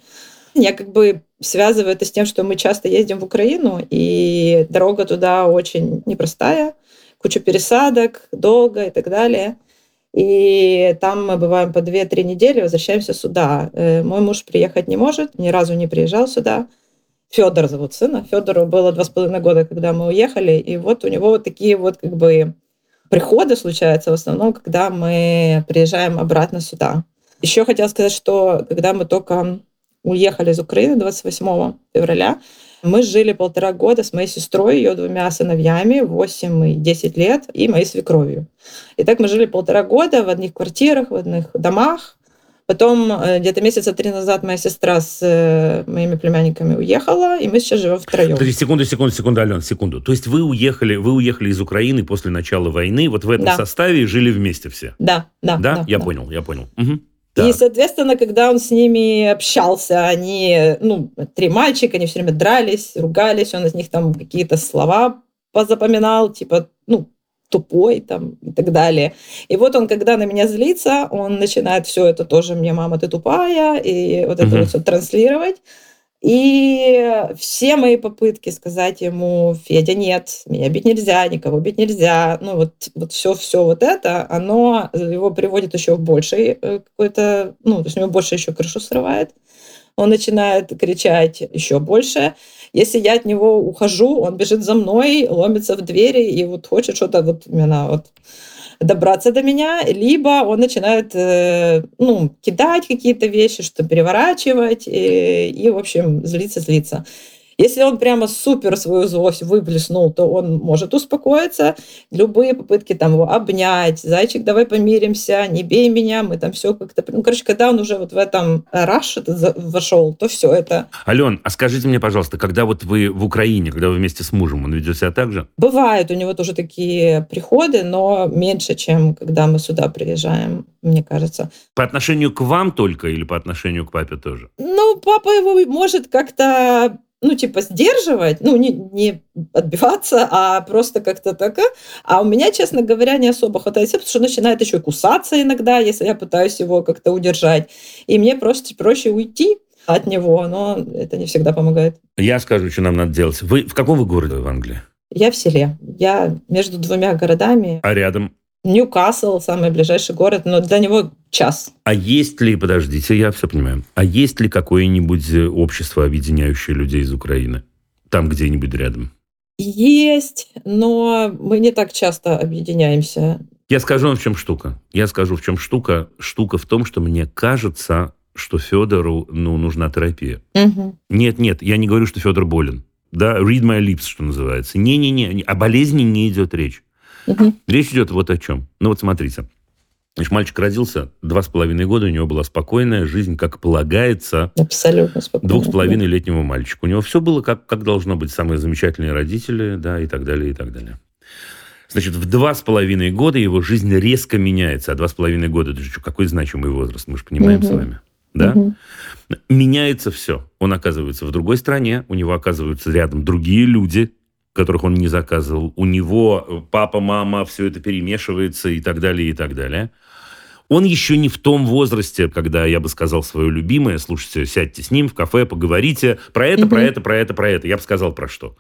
Я как бы связываю это с тем, что мы часто ездим в Украину, и дорога туда очень непростая, куча пересадок, долго и так далее. И там мы бываем по 2-3 недели, возвращаемся сюда. Э, мой муж приехать не может, ни разу не приезжал сюда. Федор зовут сына. Федору было два с половиной года, когда мы уехали. И вот у него вот такие вот как бы приходы случаются в основном, когда мы приезжаем обратно сюда. Еще хотела сказать, что когда мы только уехали из Украины 28 февраля, мы жили полтора года с моей сестрой, ее двумя сыновьями, 8 и 10 лет, и моей свекровью. И так мы жили полтора года в одних квартирах, в одних домах. Потом э, где-то месяца три назад моя сестра с э, моими племянниками уехала, и мы сейчас живем втроем. Подожди, секунду, секунду, секунду, Ален, секунду. То есть вы уехали, вы уехали из Украины после начала войны, вот в этом да. составе жили вместе все? Да, да. Да? да я да. понял, я понял. Угу. Да. И, соответственно, когда он с ними общался, они, ну, три мальчика, они все время дрались, ругались, он из них там какие-то слова позапоминал, типа, ну, тупой там и так далее. И вот он, когда на меня злится, он начинает все это тоже мне, мама, ты тупая, и вот это угу. вот все транслировать. И все мои попытки сказать ему, Федя, нет, меня бить нельзя, никого бить нельзя, ну вот, вот все, все вот это, оно его приводит еще в больший э, какой-то, ну, то есть у него больше еще крышу срывает. Он начинает кричать еще больше. Если я от него ухожу, он бежит за мной, ломится в двери и вот хочет что-то вот именно вот добраться до меня, либо он начинает э, ну, кидать какие-то вещи, что переворачивать и, и, в общем, злиться-злиться. Если он прямо супер свою злость выплеснул, то он может успокоиться. Любые попытки там его обнять, зайчик, давай помиримся, не бей меня, мы там все как-то... Ну, короче, когда он уже вот в этом раш вошел, то все это... Ален, а скажите мне, пожалуйста, когда вот вы в Украине, когда вы вместе с мужем, он ведет себя так же? Бывают у него тоже такие приходы, но меньше, чем когда мы сюда приезжаем, мне кажется. По отношению к вам только или по отношению к папе тоже? Ну, папа его может как-то ну, типа, сдерживать, ну, не, не отбиваться, а просто как-то так. А у меня, честно говоря, не особо хватает сил, потому что начинает еще и кусаться иногда, если я пытаюсь его как-то удержать. И мне просто проще уйти от него, но это не всегда помогает. Я скажу, что нам надо делать. Вы в каком вы городе в Англии? Я в селе. Я между двумя городами. А рядом? Ньюкасл, самый ближайший город, но для него час. А есть ли, подождите, я все понимаю, а есть ли какое-нибудь э, общество, объединяющее людей из Украины? Там где-нибудь рядом? Есть, но мы не так часто объединяемся. Я скажу вам, в чем штука. Я скажу, в чем штука. Штука в том, что мне кажется, что Федору ну, нужна терапия. Угу. Нет, нет, я не говорю, что Федор болен. Да, read my lips, что называется. Не-не-не, о болезни не идет речь. Угу. Речь идет вот о чем. Ну вот смотрите. Значит, мальчик родился, два с половиной года, у него была спокойная жизнь, как полагается. Абсолютно спокойно. Двух с половиной летнего мальчика. У него все было как, как должно быть. Самые замечательные родители, да, и так далее, и так далее. Значит, в два с половиной года его жизнь резко меняется. А два с половиной года, это же какой значимый возраст, мы же понимаем угу. с вами. Да? Угу. Меняется все. Он оказывается в другой стране, у него оказываются рядом другие люди, которых он не заказывал. У него э, папа, мама, все это перемешивается и так далее, и так далее. Он еще не в том возрасте, когда я бы сказал свое любимое, слушайте, сядьте с ним в кафе, поговорите про это, про это, про это, про это. Я бы сказал про что.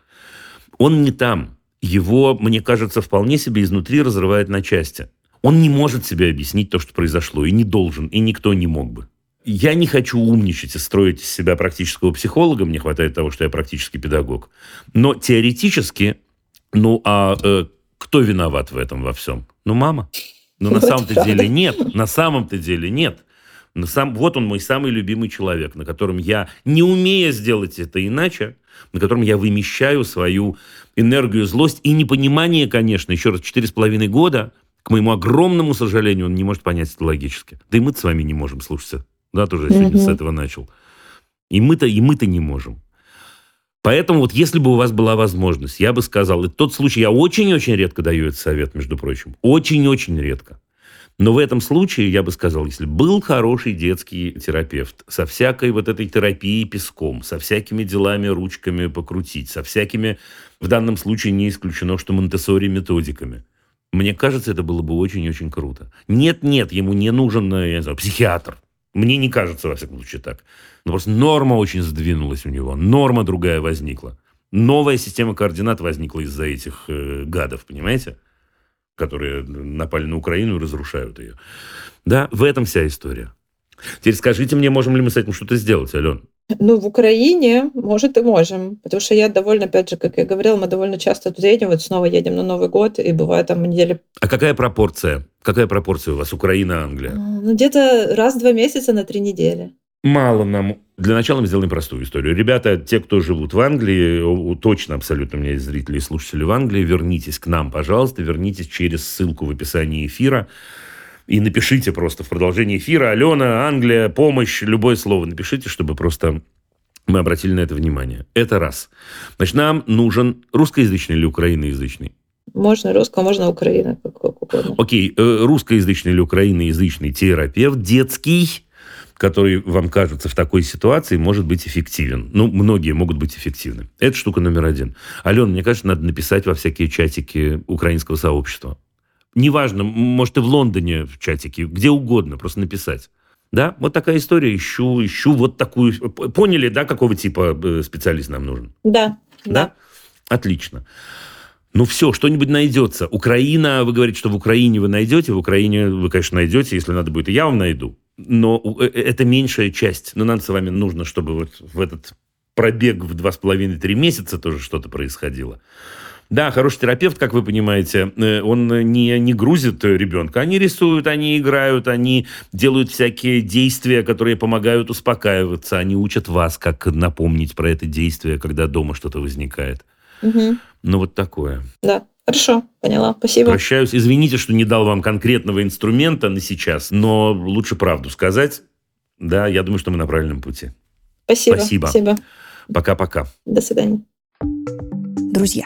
Он не там. Его, мне кажется, вполне себе изнутри разрывает на части. Он не может себе объяснить то, что произошло, и не должен, и никто не мог бы. Я не хочу умничать и строить из себя практического психолога, мне хватает того, что я практический педагог. Но теоретически, ну а э, кто виноват в этом во всем? Ну, мама. Но на самом-то деле нет. На самом-то деле нет. Но сам, вот он мой самый любимый человек, на котором я, не умея сделать это иначе, на котором я вымещаю свою энергию, злость и непонимание, конечно, еще раз, четыре с половиной года, к моему огромному сожалению, он не может понять это логически. Да и мы с вами не можем, слушайте. Да, тоже сегодня с этого начал. И мы-то, и мы-то не можем. Поэтому вот если бы у вас была возможность, я бы сказал, и тот случай, я очень-очень редко даю этот совет, между прочим, очень-очень редко. Но в этом случае, я бы сказал, если был хороший детский терапевт со всякой вот этой терапией песком, со всякими делами ручками покрутить, со всякими, в данном случае не исключено, что монтессори методиками, мне кажется, это было бы очень-очень круто. Нет-нет, ему не нужен, я не знаю, психиатр. Мне не кажется, во всяком случае, так. Но просто норма очень сдвинулась у него, норма другая возникла. Новая система координат возникла из-за этих э, гадов, понимаете? Которые напали на Украину и разрушают ее. Да, в этом вся история. Теперь скажите мне, можем ли мы с этим что-то сделать, Ален? Ну, в Украине, может, и можем. Потому что я довольно, опять же, как я говорила, мы довольно часто тут едем, вот снова едем на Новый год, и бывает там недели... А какая пропорция? Какая пропорция у вас Украина, Англия? Ну, где-то раз в два месяца на три недели. Мало нам. Для начала мы сделаем простую историю. Ребята, те, кто живут в Англии, точно абсолютно у меня есть зрители и слушатели в Англии, вернитесь к нам, пожалуйста, вернитесь через ссылку в описании эфира и напишите просто в продолжении эфира «Алена, Англия, помощь», любое слово напишите, чтобы просто мы обратили на это внимание. Это раз. Значит, нам нужен русскоязычный или украиноязычный? Можно русского, можно Украина, как, как угодно. Окей, э, русскоязычный или украиноязычный терапевт детский, который вам кажется в такой ситуации, может быть эффективен. Ну, многие могут быть эффективны. Это штука номер один. Алена, мне кажется, надо написать во всякие чатики украинского сообщества. Неважно, может, и в Лондоне в чатике, где угодно, просто написать. Да, вот такая история. Ищу, ищу вот такую. Поняли, да, какого типа э, специалист нам нужен? Да. Да? да? Отлично. Ну все, что-нибудь найдется. Украина, вы говорите, что в Украине вы найдете, в Украине вы, конечно, найдете, если надо будет, и я вам найду. Но э, э, это меньшая часть. Но нам с вами нужно, чтобы вот в этот пробег в два с половиной-три месяца тоже что-то происходило. Да, хороший терапевт, как вы понимаете, э, он не, не грузит ребенка. Они рисуют, они играют, они делают всякие действия, которые помогают успокаиваться. Они учат вас, как напомнить про это действие, когда дома что-то возникает. Угу. Ну, вот такое. Да. Хорошо, поняла, спасибо. Прощаюсь. Извините, что не дал вам конкретного инструмента на сейчас, но лучше правду сказать. Да, я думаю, что мы на правильном пути. Спасибо. Спасибо. Спасибо. Пока-пока. До свидания. Друзья,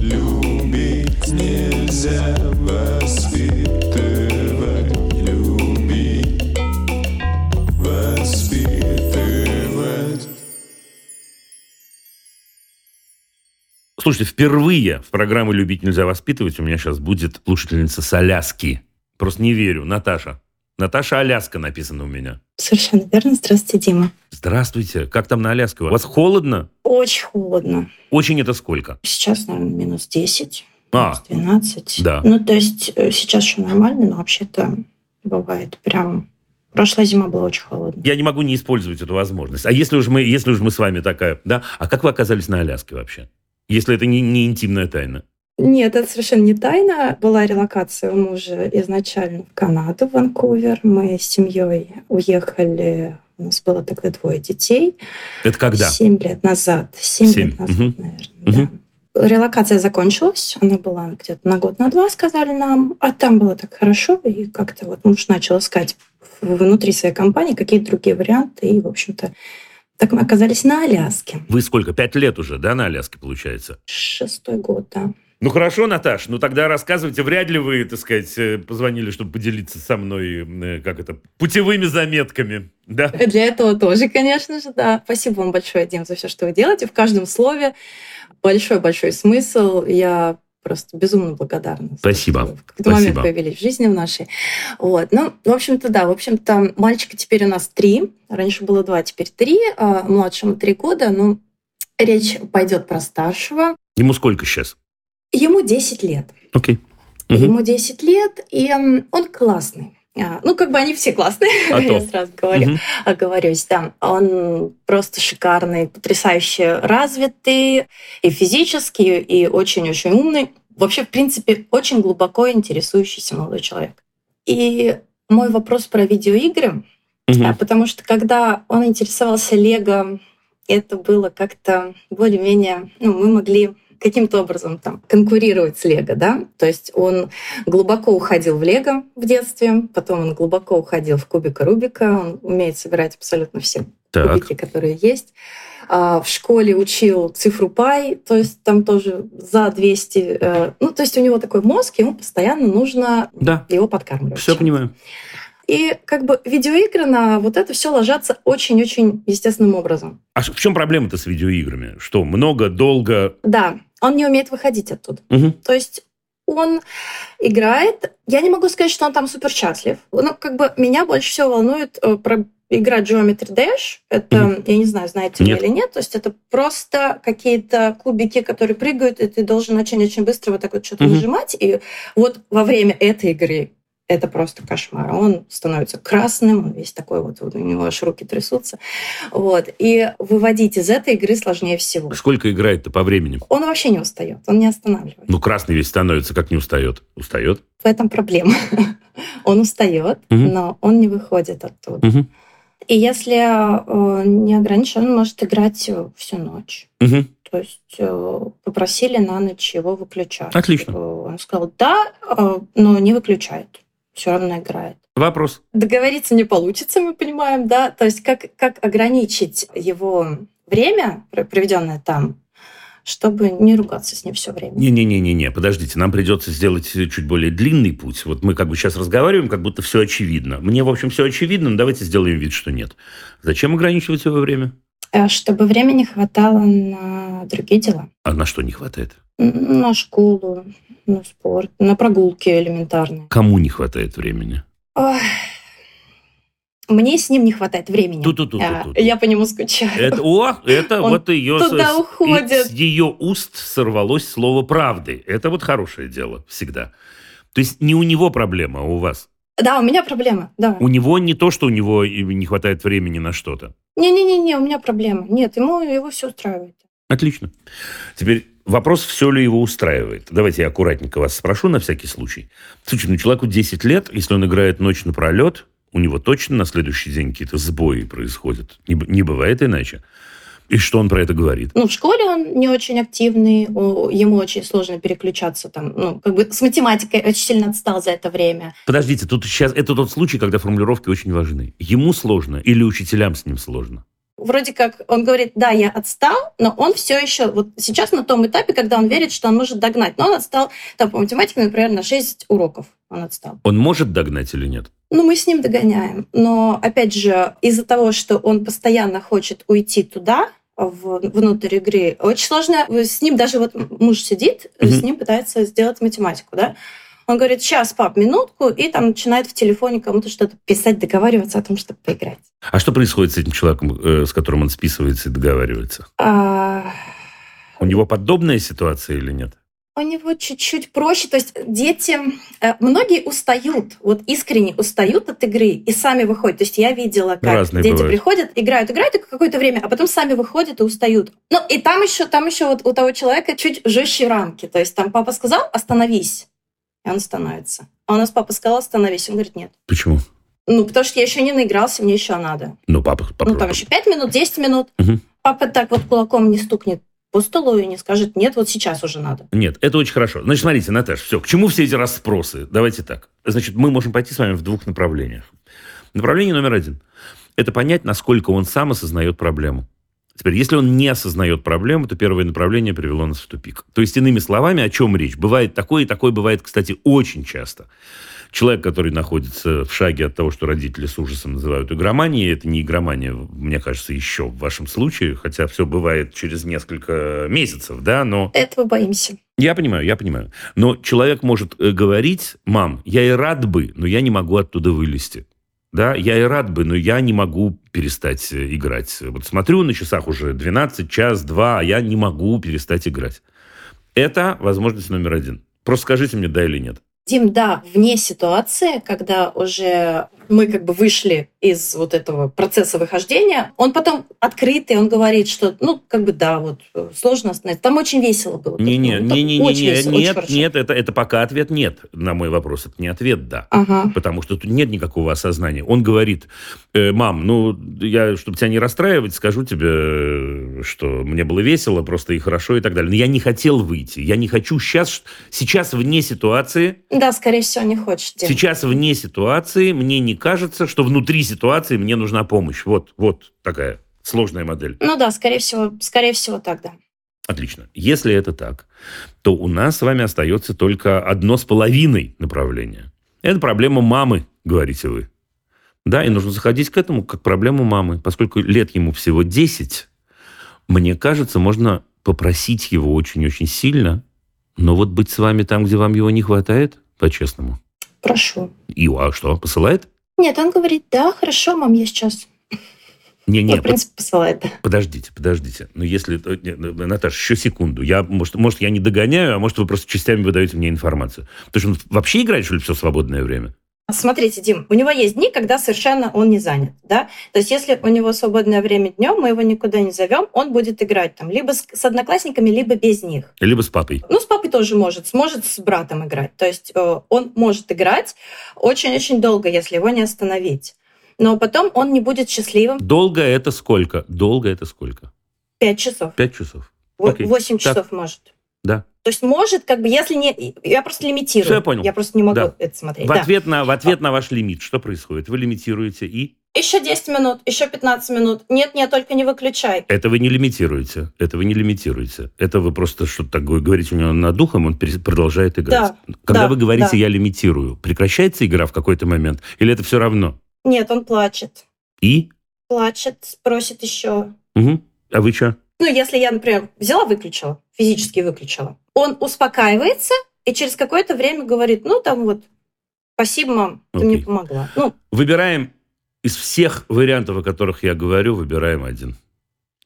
Любить нельзя воспитывать, любить, воспитывать. Слушайте, впервые в программу «Любить нельзя воспитывать» у меня сейчас будет слушательница с Аляски. Просто не верю. Наташа. Наташа Аляска написано у меня. Совершенно верно. Здравствуйте, Дима. Здравствуйте. Как там на Аляске? У вас холодно? Очень холодно. Очень это сколько? Сейчас, наверное, минус 10. А, 12. Да. Ну, то есть э, сейчас еще нормально, но вообще-то бывает прям Прошлая зима была очень холодная. Я не могу не использовать эту возможность. А если уж мы, если уж мы с вами такая, да? А как вы оказались на Аляске вообще? Если это не, не интимная тайна. Нет, это совершенно не тайна. Была релокация у мужа изначально в Канаду, в Ванкувер. Мы с семьей уехали. У нас было тогда двое детей. Это когда? Семь лет назад. Семь, Семь. лет назад, угу. наверное. Угу. Да. Релокация закончилась. Она была где-то на год, на два, сказали нам. А там было так хорошо. И как-то вот муж начал искать внутри своей компании какие-то другие варианты. И, в общем-то, так мы оказались на Аляске. Вы сколько? Пять лет уже, да, на Аляске, получается? Шестой год, да. Ну хорошо, Наташ, ну тогда рассказывайте, вряд ли вы, так сказать, э, позвонили, чтобы поделиться со мной, э, как это, путевыми заметками, да? Для этого тоже, конечно же, да. Спасибо вам большое, Дим, за все, что вы делаете. В каждом слове большой-большой смысл. Я просто безумно благодарна. Спасибо. В какой-то момент появились в жизни в нашей. Вот. Ну, в общем-то, да. В общем-то, мальчика теперь у нас три. Раньше было два, теперь три. А младшему три года. Ну, речь пойдет про старшего. Ему сколько сейчас? Ему 10 лет. Окей. Okay. Угу. Ему 10 лет, и он классный. А, ну, как бы они все классные, *laughs* а я сразу говорю, угу. оговорюсь, да. Он просто шикарный, потрясающе развитый и физически, и очень-очень умный. Вообще, в принципе, очень глубоко интересующийся молодой человек. И мой вопрос про видеоигры, угу. потому что когда он интересовался Лего, это было как-то более-менее, ну, мы могли каким-то образом там конкурировать с Лего, да? То есть он глубоко уходил в Лего в детстве, потом он глубоко уходил в кубика Рубика, он умеет собирать абсолютно все так. кубики, которые есть. А в школе учил цифру пай, то есть там тоже за 200. Э, ну, то есть у него такой мозг, ему постоянно нужно да. его подкармливать. Все понимаю. И как бы видеоигры на вот это все ложатся очень-очень естественным образом. А в чем проблема-то с видеоиграми? Что, много, долго? Да, он не умеет выходить оттуда. Угу. То есть он играет. Я не могу сказать, что он там супер счастлив. Ну, как бы меня больше всего волнует э, про игра Geometry Dash. Это, mm я не знаю, знаете нет. вы или нет. То есть это просто какие-то кубики, которые прыгают, и ты должен очень-очень быстро вот так вот что-то mm нажимать. И вот во время этой игры это просто кошмар. Он становится красным, он весь такой вот, вот у него аж руки трясутся. Вот. И выводить из этой игры сложнее всего. Сколько играет-то по времени? Он вообще не устает, он не останавливается. Ну, красный весь становится, как не устает? Устает? В этом проблема. *laughs* он устает, угу. но он не выходит оттуда. Угу. И если э, не ограничен, он может играть всю ночь. Угу. То есть э, попросили на ночь его выключать. Отлично. Э, он сказал, да, э, но не выключает все равно играет. Вопрос. Договориться не получится, мы понимаем, да? То есть как, как ограничить его время, проведенное там, чтобы не ругаться с ним все время. Не-не-не-не, подождите, нам придется сделать чуть более длинный путь. Вот мы как бы сейчас разговариваем, как будто все очевидно. Мне, в общем, все очевидно, но давайте сделаем вид, что нет. Зачем ограничивать его время? Э, чтобы времени хватало на другие дела. А на что не хватает? На школу, на спорт, на прогулки элементарные. Кому не хватает времени? Ой. Мне с ним не хватает времени. Ту -ту -ту -ту -ту. Я по нему скучаю. Это, о, это Он вот ее... Туда с, уходит. С ее уст сорвалось слово правды. Это вот хорошее дело всегда. То есть не у него проблема, а у вас. Да, у меня проблема, да. У него не то, что у него не хватает времени на что-то. Не-не-не, у меня проблема. Нет, ему его все устраивает. Отлично. Теперь вопрос, все ли его устраивает. Давайте я аккуратненько вас спрошу на всякий случай. Слушай, ну человеку 10 лет, если он играет ночь напролет, у него точно на следующий день какие-то сбои происходят. Не, не бывает иначе. И что он про это говорит? Ну, в школе он не очень активный, ему очень сложно переключаться там, ну, как бы с математикой очень сильно отстал за это время. Подождите, тут сейчас это тот случай, когда формулировки очень важны. Ему сложно или учителям с ним сложно? Вроде как он говорит, да, я отстал, но он все еще вот сейчас на том этапе, когда он верит, что он может догнать. Но он отстал, там, по математике, например, на 6 уроков он отстал. Он может догнать или нет? Ну, мы с ним догоняем. Но, опять же, из-за того, что он постоянно хочет уйти туда, в, внутрь игры, очень сложно. С ним даже вот муж сидит, mm-hmm. с ним пытается сделать математику, да? Он говорит, сейчас, пап, минутку, и там начинает в телефоне кому-то что-то писать, договариваться о том, чтобы поиграть. А что происходит с этим человеком, э, с которым он списывается и договаривается? А... У него подобная ситуация или нет? У него чуть-чуть проще. То есть дети, э, многие устают, вот искренне устают от игры и сами выходят. То есть я видела, как Разные дети бывают. приходят, играют, играют какое-то время, а потом сами выходят и устают. Ну и там еще, там еще вот у того человека чуть жестче рамки. То есть там папа сказал, остановись и он становится. А у нас папа сказал, остановись. Он говорит, нет. Почему? Ну, потому что я еще не наигрался, мне еще надо. Ну, папа... папа ну, там еще 5 минут, 10 минут. Угу. Папа так вот кулаком не стукнет по столу и не скажет, нет, вот сейчас уже надо. Нет, это очень хорошо. Значит, смотрите, Наташ, все, к чему все эти расспросы? Давайте так. Значит, мы можем пойти с вами в двух направлениях. Направление номер один – это понять, насколько он сам осознает проблему. Теперь, если он не осознает проблему, то первое направление привело нас в тупик. То есть, иными словами, о чем речь? Бывает такое, и такое бывает, кстати, очень часто. Человек, который находится в шаге от того, что родители с ужасом называют игроманией, это не игромания, мне кажется, еще в вашем случае, хотя все бывает через несколько месяцев, да, но... Этого боимся. Я понимаю, я понимаю. Но человек может э, говорить, мам, я и рад бы, но я не могу оттуда вылезти. Да, я и рад бы, но я не могу перестать э, играть. Вот смотрю на часах уже 12, час, два, а я не могу перестать играть. Это возможность номер один. Просто скажите мне, да или нет. Дим, да, вне ситуации, когда уже мы как бы вышли из вот этого процесса выхождения, он потом открытый, он говорит, что, ну, как бы да, вот сложно остановиться. Там очень весело было. Не, не, не, не, не, не, нет, нет, это, это пока ответ нет на мой вопрос. Это не ответ да. Ага. Потому что тут нет никакого осознания. Он говорит, э, мам, ну, я, чтобы тебя не расстраивать, скажу тебе, что мне было весело, просто и хорошо, и так далее. Но я не хотел выйти. Я не хочу сейчас, сейчас вне ситуации. Да, скорее всего, не хочешь. Сейчас вне ситуации мне не кажется, что внутри ситуации мне нужна помощь. Вот, вот такая сложная модель. Ну да, скорее всего, скорее всего так, да. Отлично. Если это так, то у нас с вами остается только одно с половиной направления. Это проблема мамы, говорите вы. Да, и нужно заходить к этому как проблему мамы. Поскольку лет ему всего 10, мне кажется, можно попросить его очень-очень сильно, но вот быть с вами там, где вам его не хватает, по-честному. Прошу. И а что, посылает? Нет, он говорит, да, хорошо, мам, я сейчас. Не, не, ну, в принципе, посылает. Подождите, подождите. Но если... Э, Наташа, еще секунду. Я, может, может, я не догоняю, а может, вы просто частями выдаете мне информацию. То есть он вообще играет, что ли, все свободное время? Смотрите, Дим, у него есть дни, когда совершенно он не занят, да? То есть если у него свободное время днем, мы его никуда не зовем, он будет играть там либо с, с одноклассниками, либо без них. Либо с папой. Ну, с папой тоже может, сможет с братом играть. То есть э, он может играть очень-очень долго, если его не остановить. Но потом он не будет счастливым. Долго это сколько? Долго это сколько? Пять часов. Пять часов. Восемь часов может. Да. То есть может, как бы, если не... Я просто лимитирую. Все, я понял. Я просто не могу да. это смотреть. В да. ответ, на, в ответ на ваш лимит что происходит? Вы лимитируете и... Еще 10 минут, еще 15 минут. Нет, нет, только не выключай. Это вы не лимитируете. Это вы не лимитируете. Это вы просто что-то такое говорите у него над духом, он продолжает играть. Да, Когда да, вы говорите да. «я лимитирую», прекращается игра в какой-то момент? Или это все равно? Нет, он плачет. И? Плачет, просит еще. Угу. А вы что? Ну, если я, например, взяла, выключила, физически выключила, он успокаивается и через какое-то время говорит, ну, там вот, спасибо, мам, ты Окей. мне помогла. Ну, Выбираем из всех вариантов, о которых я говорю, выбираем один.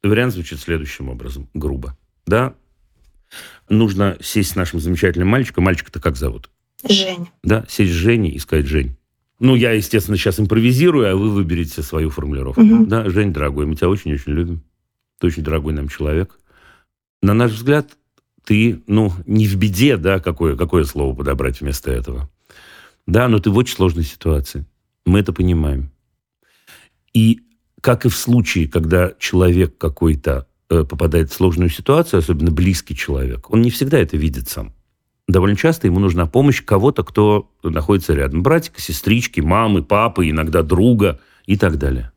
Вариант звучит следующим образом, грубо. Да, нужно сесть с нашим замечательным мальчиком. Мальчика-то как зовут? Жень. Да, сесть с Женей и сказать, Жень, ну, я, естественно, сейчас импровизирую, а вы выберете свою формулировку. Мгм. Да, Жень, дорогой, мы тебя очень-очень любим. Ты очень дорогой нам человек. На наш взгляд, ты, ну, не в беде, да, какое, какое слово подобрать вместо этого. Да, но ты в очень сложной ситуации. Мы это понимаем. И как и в случае, когда человек какой-то э, попадает в сложную ситуацию, особенно близкий человек, он не всегда это видит сам. Довольно часто ему нужна помощь кого-то, кто находится рядом. Братика, сестрички, мамы, папы, иногда друга и так далее.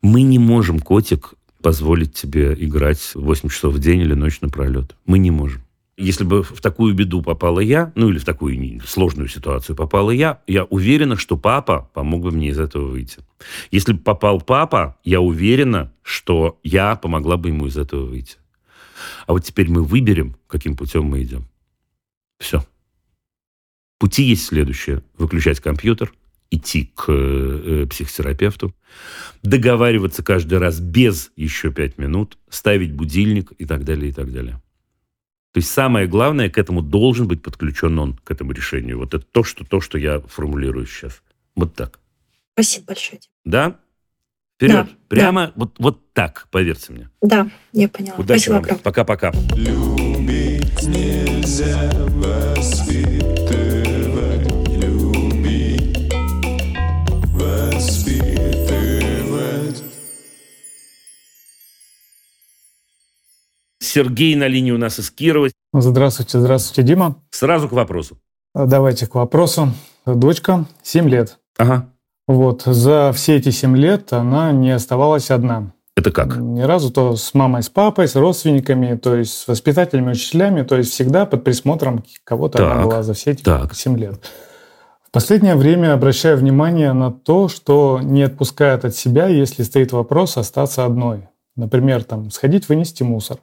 Мы не можем, котик, позволить тебе играть 8 часов в день или ночь напролет. Мы не можем. Если бы в такую беду попала я, ну или в такую сложную ситуацию попала я, я уверена, что папа помог бы мне из этого выйти. Если бы попал папа, я уверена, что я помогла бы ему из этого выйти. А вот теперь мы выберем, каким путем мы идем. Все. Пути есть следующее. Выключать компьютер, идти к э, психотерапевту, договариваться каждый раз без еще пять минут, ставить будильник и так далее, и так далее. То есть самое главное, к этому должен быть подключен он, к этому решению. Вот это то, что, то, что я формулирую сейчас. Вот так. Спасибо большое. Да? Вперед. Да, Прямо Вот, вот так, поверьте мне. Да, я поняла. Удачи Спасибо вам. Пока-пока. Любить нельзя воспитывать, Сергей на линии у нас из Кирова. Здравствуйте, здравствуйте, Дима. Сразу к вопросу. Давайте к вопросу. Дочка, 7 лет. Ага. Вот, за все эти 7 лет она не оставалась одна. Это как? Ни разу то с мамой, с папой, с родственниками, то есть с воспитателями, учителями, то есть всегда под присмотром кого-то Так, она была за все эти так. 7 лет. В последнее время обращаю внимание на то, что не отпускает от себя, если стоит вопрос остаться одной. Например, там, сходить вынести мусор,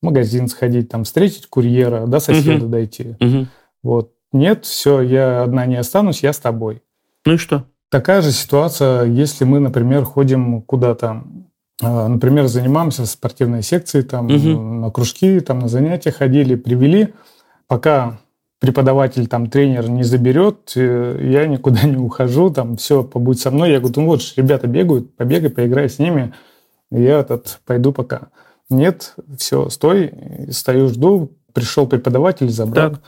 в магазин сходить, там, встретить курьера, до соседа Мгм. дойти. Мгм. Вот. Нет, все, я одна не останусь, я с тобой. Ну и что? Такая же ситуация, если мы, например, ходим куда-то, а, например, занимаемся в спортивной секции, там, Мгм. на кружки, там, на занятия ходили, привели. Пока преподаватель, там, тренер не заберет, э, я никуда не ухожу, там, все, побудь со мной. Я говорю, ну вот ребята бегают, побегай, поиграй с ними. Я этот, пойду пока. Нет, все, стой, стою, жду. Пришел преподаватель, забрал. Так.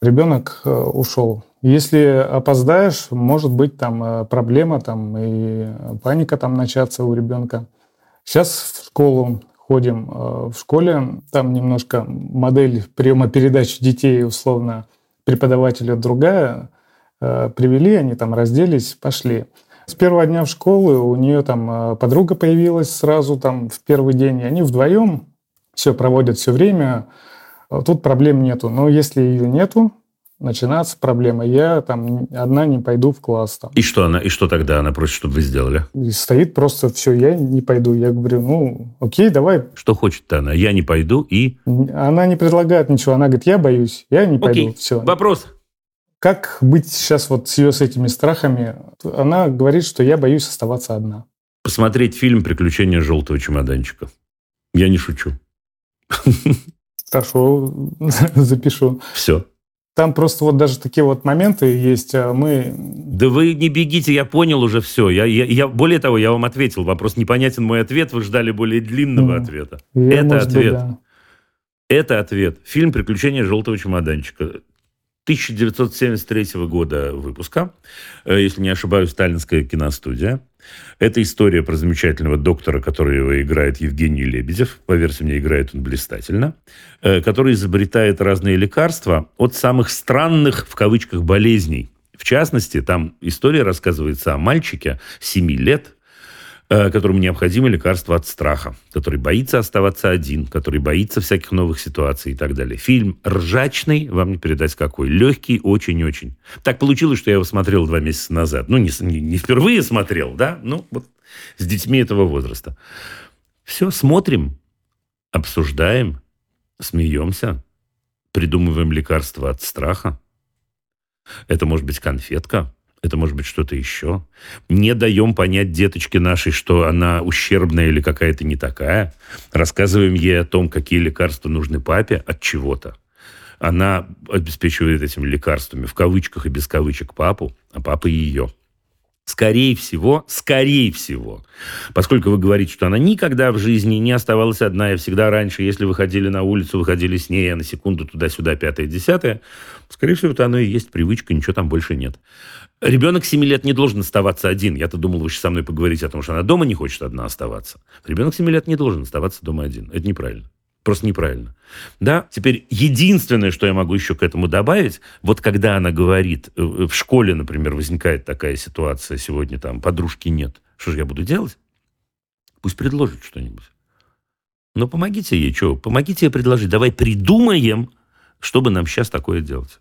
Ребенок э, ушел. Если опоздаешь, может быть там э, проблема там и паника там начаться у ребенка. Сейчас в школу ходим. э, В школе там немножко модель приема передач детей условно преподавателя другая. Привели, они там разделись, пошли. С первого дня в школы у нее там э, подруга появилась сразу там в первый день, и они вдвоем все проводят все время. Тут проблем нету. Но если ее нету, начинается проблема. Я там одна не пойду в класс. Там. И что она? И что тогда она просит, чтобы вы сделали? И стоит просто все, я не пойду. Я говорю, ну, окей, давай. Что хочет-то она? Я не пойду и... Она не предлагает ничего. Она говорит, я боюсь, я не пойду. Окей. Все. Вопрос. Как быть сейчас вот с ее с этими страхами? Она говорит, что я боюсь оставаться одна. Посмотреть фильм «Приключения желтого чемоданчика». Я не шучу. Хорошо, *laughs* запишу. Все. Там просто вот даже такие вот моменты есть. а Мы Да вы не бегите, я понял уже все. Я, я, я, более того, я вам ответил. Вопрос непонятен мой ответ, вы ждали более длинного Мгм. ответа. я, Это может быть, ответ. да. Это ответ. Фильм «Приключения желтого чемоданчика». 1973 года выпуска, э, если не ошибаюсь, сталинская киностудия. Это история про замечательного доктора, который его играет Евгений Лебедев. Поверьте мне, играет он блистательно. э, Который изобретает разные лекарства от самых странных, в кавычках, болезней. В частности, там история рассказывается о мальчике 7 лет, которому необходимо лекарство от страха, который боится оставаться один, который боится всяких новых ситуаций и так далее. Фильм ржачный, вам не передать какой, легкий очень-очень. Так получилось, что я его смотрел два месяца назад. Ну, не, не- не впервые смотрел, да, ну, вот с детьми этого возраста. Все, смотрим, обсуждаем, смеемся, придумываем лекарства от страха. Это может быть конфетка, это может быть что-то еще. Не даем понять деточке нашей, что она ущербная или какая-то не такая. Рассказываем ей о том, какие лекарства нужны папе от чего-то. Она обеспечивает этими лекарствами, в кавычках и без кавычек, папу, а папа ее. Скорее всего, скорее всего, поскольку вы говорите, что она никогда в жизни не оставалась одна, и всегда раньше, если выходили на улицу, выходили с ней, а на секунду туда-сюда, пятое, десятое, скорее всего, это оно и есть привычка, ничего там больше нет. Ребенок 7 лет не должен оставаться один. Я-то думал, вы сейчас со мной поговорите о том, что она дома не хочет одна оставаться. Ребенок 7 лет не должен оставаться дома один. Это неправильно. Просто неправильно. Да? Теперь единственное, что я могу еще к этому добавить, вот когда она говорит, э, в школе, например, возникает такая ситуация, сегодня там подружки нет, что же я буду делать? Пусть предложит что-нибудь. Но помогите ей, что? Помогите ей предложить. Давай придумаем, чтобы нам сейчас такое делать.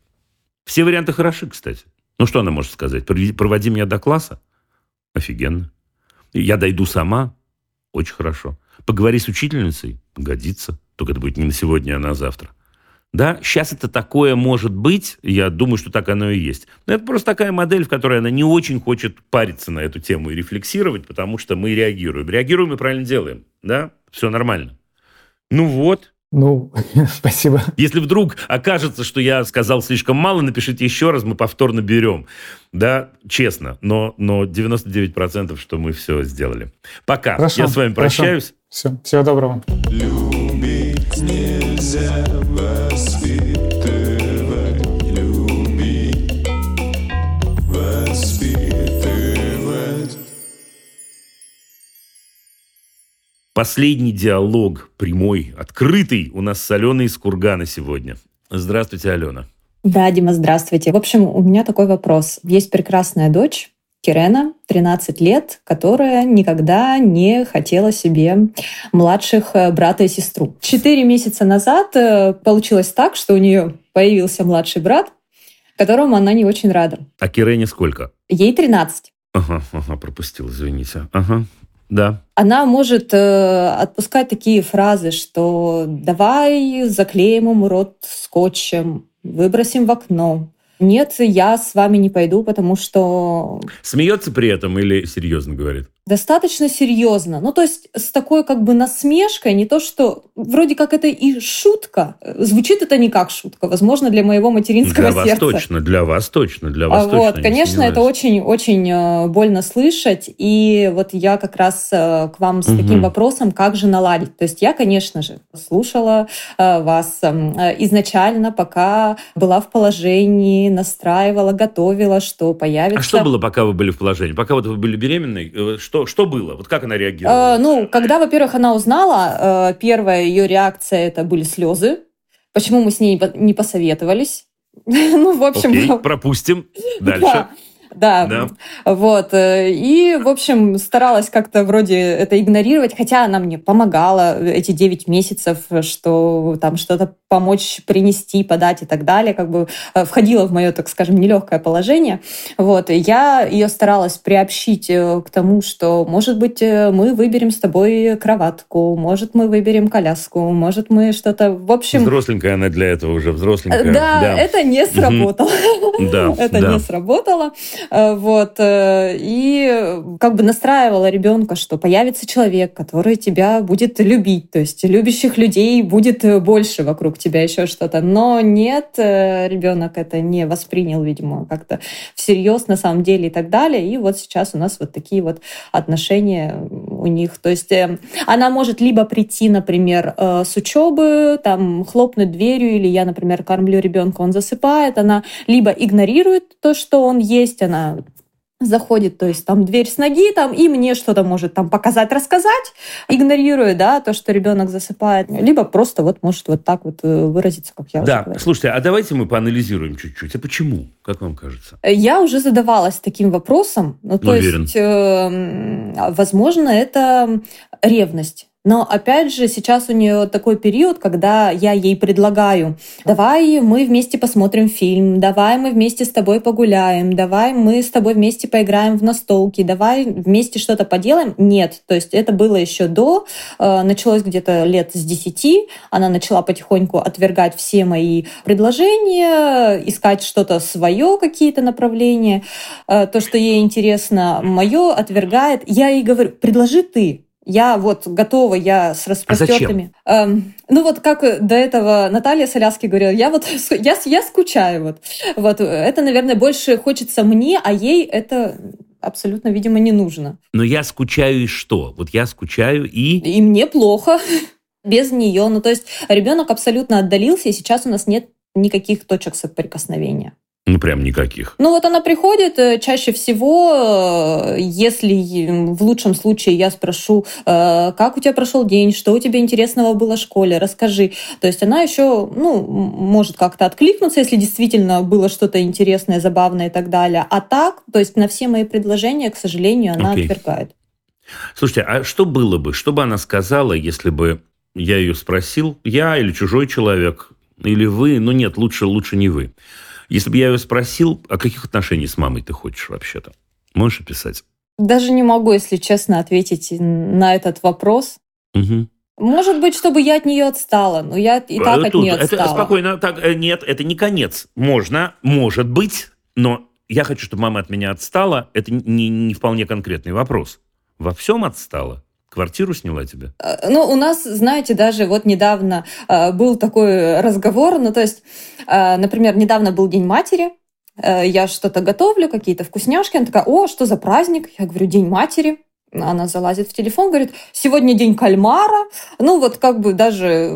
Все варианты хороши, кстати. Ну, что она может сказать? Проводи меня до класса? Офигенно. Я дойду сама? Очень хорошо. Поговори с учительницей? Годится. Только это будет не на сегодня, а на завтра. Да, сейчас это такое может быть, я думаю, что так оно и есть. Но это просто такая модель, в которой она не очень хочет париться на эту тему и рефлексировать, потому что мы реагируем. Реагируем и правильно делаем, да, все нормально. Ну вот, Ну, *laughs* спасибо. если вдруг окажется, что я сказал слишком мало, напишите еще раз, мы повторно берем. Да, честно, но, но 99% что мы все сделали. Пока. Хорошо, я с вами хорошо. прощаюсь. Все, всего доброго. Любить нельзя Последний диалог, прямой, открытый, у нас с Аленой из Кургана сегодня. Здравствуйте, Алена. Да, Дима, здравствуйте. В общем, у меня такой вопрос. Есть прекрасная дочь, Кирена, 13 лет, которая никогда не хотела себе младших э, брата и сестру. Четыре месяца назад э, получилось так, что у нее появился младший брат, которому она не очень рада. А Кирене сколько? Ей 13. Ага, ага, пропустил, извините. Ага, да. Она может э, отпускать такие фразы, что «давай заклеим ему рот скотчем», «выбросим в окно», нет, я с вами не пойду, потому что... Смеется при этом или серьезно говорит? Достаточно серьезно. Ну, то есть с такой как бы насмешкой, не то, что вроде как это и шутка. Звучит это не как шутка, возможно, для моего материнского для сердца. Для вас точно, для вас точно, для вас а точно. Вот, конечно, это очень-очень э, больно слышать. И вот я как раз э, к вам с угу. таким вопросом, как же наладить. То есть я, конечно же, слушала э, вас изначально, пока была в положении, настраивала, готовила, что появится. А что было, пока вы были в положении? Пока вот вы были беременной, что что, что было? Вот как она реагировала? Э, ну, когда, во-первых, она узнала, э, первая ее реакция это были слезы. Почему мы с ней не посоветовались? *laughs* ну, в общем... Окей, пропустим. *laughs* Дальше. Да. Да, да, вот. Э, и, в общем, старалась как-то вроде это игнорировать, хотя она мне помогала эти 9 месяцев, что там что-то помочь принести, подать и так далее, как бы э, входила в мое, так скажем, нелегкое положение. Вот. И я ее старалась приобщить э, к тому, что, может быть, мы выберем с тобой кроватку, может, мы выберем коляску, может, мы что-то... В общем... Взросленькая она для этого уже, взросленькая. Да, да. это не сработало. *laughs* Да, *laughs* это не сработало. Э, вот. Э, и как бы настраивала ребенка, что появится человек, который тебя будет любить. То есть любящих людей будет больше вокруг тебя, еще что-то. Но нет, э, ребенок это не воспринял, видимо, как-то всерьез на самом деле и так далее. И вот сейчас у нас вот такие вот отношения у них. То есть она может либо прийти, например, с учебы, там хлопнуть дверью, или я, например, кормлю ребенка, он засыпает, она либо игнорирует то, что он есть, она заходит, то есть там дверь с ноги, там и мне что-то может там показать, рассказать, игнорируя, да, то, что ребенок засыпает, либо просто вот может вот так вот э, выразиться, как я да. слушайте, а давайте мы поанализируем чуть-чуть. А почему, как вам кажется? Я уже задавалась таким вопросом, ну то Уверен. есть, э, возможно, это ревность. Но опять же, сейчас у нее такой период, когда я ей предлагаю, давай мы вместе посмотрим фильм, давай мы вместе с тобой погуляем, давай мы с тобой вместе поиграем в настолки, давай вместе что-то поделаем. Нет, то есть это было еще до, э, началось где-то лет с 10, она начала потихоньку отвергать все мои предложения, искать что-то свое, какие-то направления, э, то, что ей интересно, мое отвергает. Я ей говорю, предложи ты, я вот готова, я с распростертыми. А эм, ну вот как до этого Наталья Соляски говорила, я вот я, я скучаю вот. Вот это, наверное, больше хочется мне, а ей это абсолютно, видимо, не нужно. Но я скучаю и что? Вот я скучаю и... И мне плохо *laughs* без нее. Ну то есть ребенок абсолютно отдалился, и сейчас у нас нет никаких точек соприкосновения. Ну, прям никаких. Ну, вот она приходит э, чаще всего, э, если в лучшем случае я спрошу, э, как у тебя прошел день, что у тебя интересного было в школе, расскажи. То есть она еще, ну, может как-то откликнуться, если действительно было что-то интересное, забавное и так далее. А так, то есть на все мои предложения, к сожалению, она Окей. отвергает. Слушайте, а что было бы, что бы она сказала, если бы я ее спросил, я или чужой человек, или вы, ну нет, лучше, лучше не вы. Если бы я ее спросил, о каких отношениях с мамой ты хочешь вообще-то? Можешь описать? Даже не могу, если честно, ответить на этот вопрос. Угу. Может быть, чтобы я от нее отстала, но я и так от Тут, нее это отстала. спокойно. Так, э, нет, это не конец. Можно, может быть, но я хочу, чтобы мама от меня отстала. Это не, не вполне конкретный вопрос. Во всем отстала? Квартиру сняла тебе? Э, Ну, у нас, знаете, даже вот недавно э, был такой разговор, ну, то есть, э, например, недавно был День матери, я что-то готовлю, какие-то вкусняшки, она такая, о, что за праздник? Я говорю, День матери. Она залазит в телефон, говорит, сегодня день кальмара. Ну, вот как бы даже,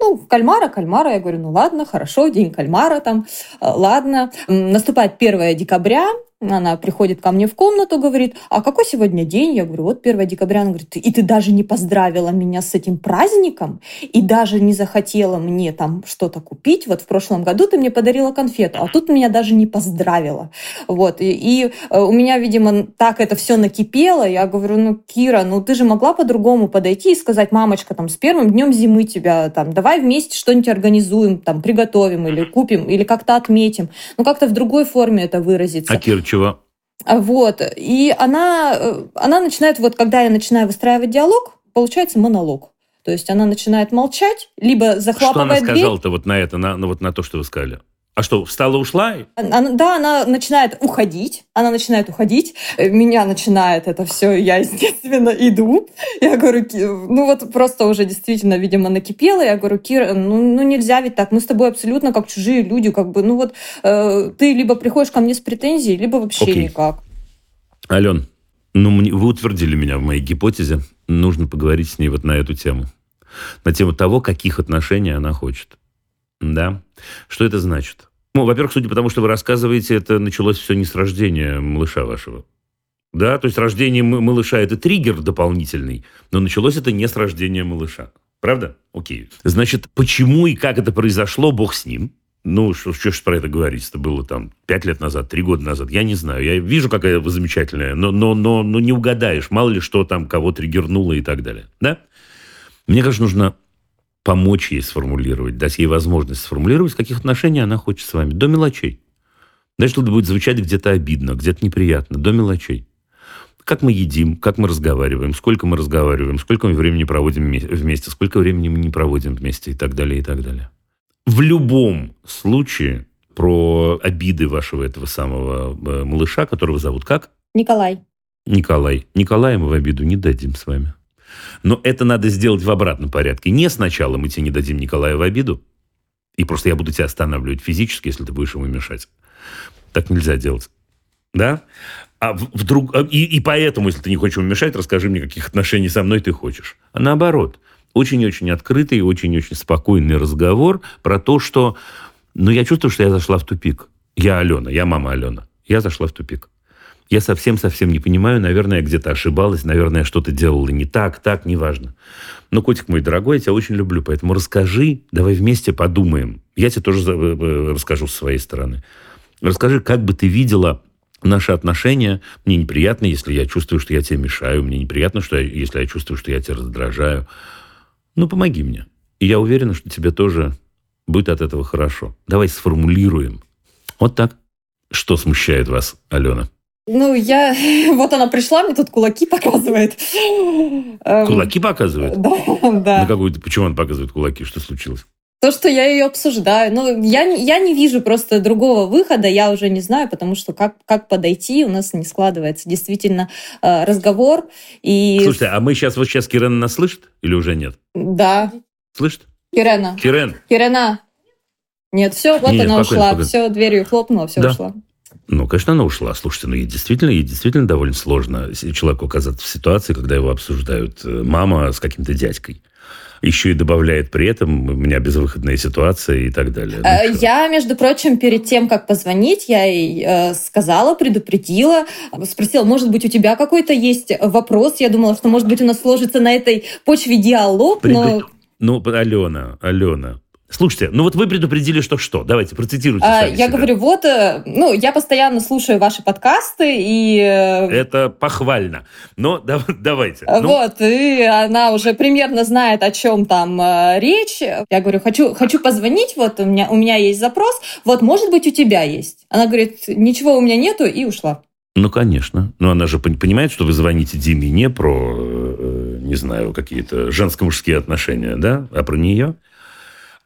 ну, кальмара, кальмара. Я говорю, ну ладно, хорошо, день кальмара там, ладно. Наступает 1 декабря, она приходит ко мне в комнату, говорит, а какой сегодня день? Я говорю, вот 1 декабря. Она говорит, и ты даже не поздравила меня с этим праздником, и даже не захотела мне там что-то купить. Вот в прошлом году ты мне подарила конфету, а тут меня даже не поздравила. Вот, и, и э, у меня, видимо, так это все накипело. Я говорю, ну, Кира, ну ты же могла по-другому подойти и сказать, мамочка, там, с первым днем зимы тебя, там, давай вместе что-нибудь организуем, там, приготовим или купим, или как-то отметим. Ну, как-то в другой форме это выразиться. А Кира чего? Вот. И она, э, она начинает, вот когда я начинаю выстраивать диалог, получается монолог. То есть она начинает молчать, либо захлапывает Что она сказала-то вот на это, на, вот на то, что вы сказали? А что, встала, ушла? Она, да, она начинает уходить. Она начинает уходить. Меня начинает это все. Я, естественно, иду. Я говорю, ну вот просто уже действительно, видимо, накипела. Я говорю, Кира, ну, ну нельзя ведь так. Мы с тобой абсолютно как чужие люди. Как бы, ну вот э, ты либо приходишь ко мне с претензией, либо вообще Окей. никак. Ален, ну вы утвердили меня в моей гипотезе. Нужно поговорить с ней вот на эту тему. На тему того, каких отношений она хочет. Да? Что это значит? Ну, во-первых, судя по тому, что вы рассказываете, это началось все не с рождения малыша вашего. Да, то есть рождение малыша – это триггер дополнительный, но началось это не с рождения малыша. Правда? Окей. Значит, почему и как это произошло, бог с ним. Ну, что, что ж про это говорить? Это было там пять лет назад, три года назад. Я не знаю. Я вижу, какая вы замечательная, но, но, но, но не угадаешь. Мало ли что там кого триггернуло и так далее. Да? Мне кажется, нужно помочь ей сформулировать, дать ей возможность сформулировать, в каких отношениях она хочет с вами, до мелочей. Даже это будет звучать где-то обидно, где-то неприятно, до мелочей. Как мы едим, как мы разговариваем, сколько мы разговариваем, сколько мы времени проводим вместе, сколько времени мы не проводим вместе и так далее, и так далее. В любом случае про обиды вашего этого самого э, малыша, которого зовут как? Николай. Николай. Николая мы в обиду не дадим с вами. Но это надо сделать в обратном порядке. Не сначала мы тебе не дадим Николая в обиду, и просто я буду тебя останавливать физически, если ты будешь ему мешать. Так нельзя делать. Да? А вдруг... А, и, и поэтому, если ты не хочешь ему мешать, расскажи мне, каких отношений со мной ты хочешь. А наоборот, очень-очень открытый, очень-очень спокойный разговор про то, что... Ну, я чувствую, что я зашла в тупик. Я Алена, я мама Алена. Я зашла в тупик я совсем-совсем не понимаю, наверное, где-то ошибалась, наверное, что-то делала не так, так, неважно. Но, котик мой дорогой, я тебя очень люблю, поэтому расскажи, давай вместе подумаем. Я тебе тоже э, э, расскажу с своей стороны. Расскажи, как бы ты видела наши отношения. Мне неприятно, если я чувствую, что я тебе мешаю. Мне неприятно, что я, если я чувствую, что я тебя раздражаю. Ну, помоги мне. И я уверена, что тебе тоже будет от этого хорошо. Давай сформулируем. Вот так. Что смущает вас, Алена? Ну, я... *laughs* Вот она пришла, мне тут кулаки показывает. Эм, кулаки показывает? *laughs* Да, да. На какую Почему он показывает кулаки? Что случилось? То, что я ее обсуждаю. Ну, я, я не вижу просто другого выхода, я уже не знаю, потому что как, как подойти, у нас не складывается действительно э, разговор. И... Слушайте, а мы сейчас, вот сейчас Кирена нас слышит или уже нет? Да. Слышит? Кирена. Кирен. Кирена. Нет, все, вот нет, она ушла, все, дверью хлопнула, все да. ушла. Ну, конечно, она ушла. Слушайте, ну, ей действительно, ей действительно довольно сложно человеку оказаться в ситуации, когда его обсуждают э, мама с каким-то дядькой еще и добавляет при этом у меня безвыходная ситуация и так далее. Ну, э, я, между прочим, перед тем, как позвонить, я ей э, сказала, предупредила, спросила, может быть, у тебя какой-то есть вопрос. Я думала, что, может быть, у нас сложится на этой почве диалог, Преду... но... Ну, Алена, Алена, Слушайте, ну вот вы предупредили, что что? Давайте, процитируйте а, Я себя. говорю, вот, э, ну, я постоянно слушаю ваши подкасты, и... Э, Это похвально. Но *laughs* да, давайте. Ну. Вот, и она уже примерно знает, о чем там э, речь. Я говорю, хочу, хочу позвонить, вот у меня, у меня есть запрос, вот, может быть, у тебя есть. Она говорит, ничего у меня нету, и ушла. Ну, конечно. Но она же понимает, что вы звоните Диме не про, не знаю, какие-то женско-мужские отношения, да, а про нее.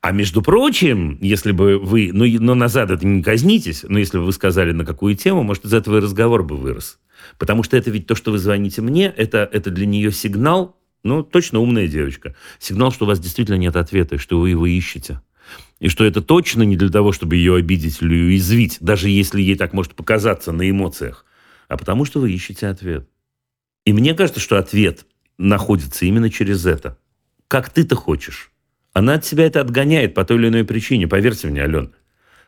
А между прочим, если бы вы, ну, но назад это не казнитесь, но если бы вы сказали, на какую тему, может, из этого и разговор бы вырос. Потому что это ведь то, что вы звоните мне, это, это для нее сигнал, ну, точно умная девочка, сигнал, что у вас действительно нет ответа, что вы его ищете. И что это точно не для того, чтобы ее обидеть или уязвить, даже если ей так может показаться на эмоциях, а потому что вы ищете ответ. И мне кажется, что ответ находится именно через это. Как ты-то хочешь. Она от себя это отгоняет по той или иной причине. Поверьте мне, Ален.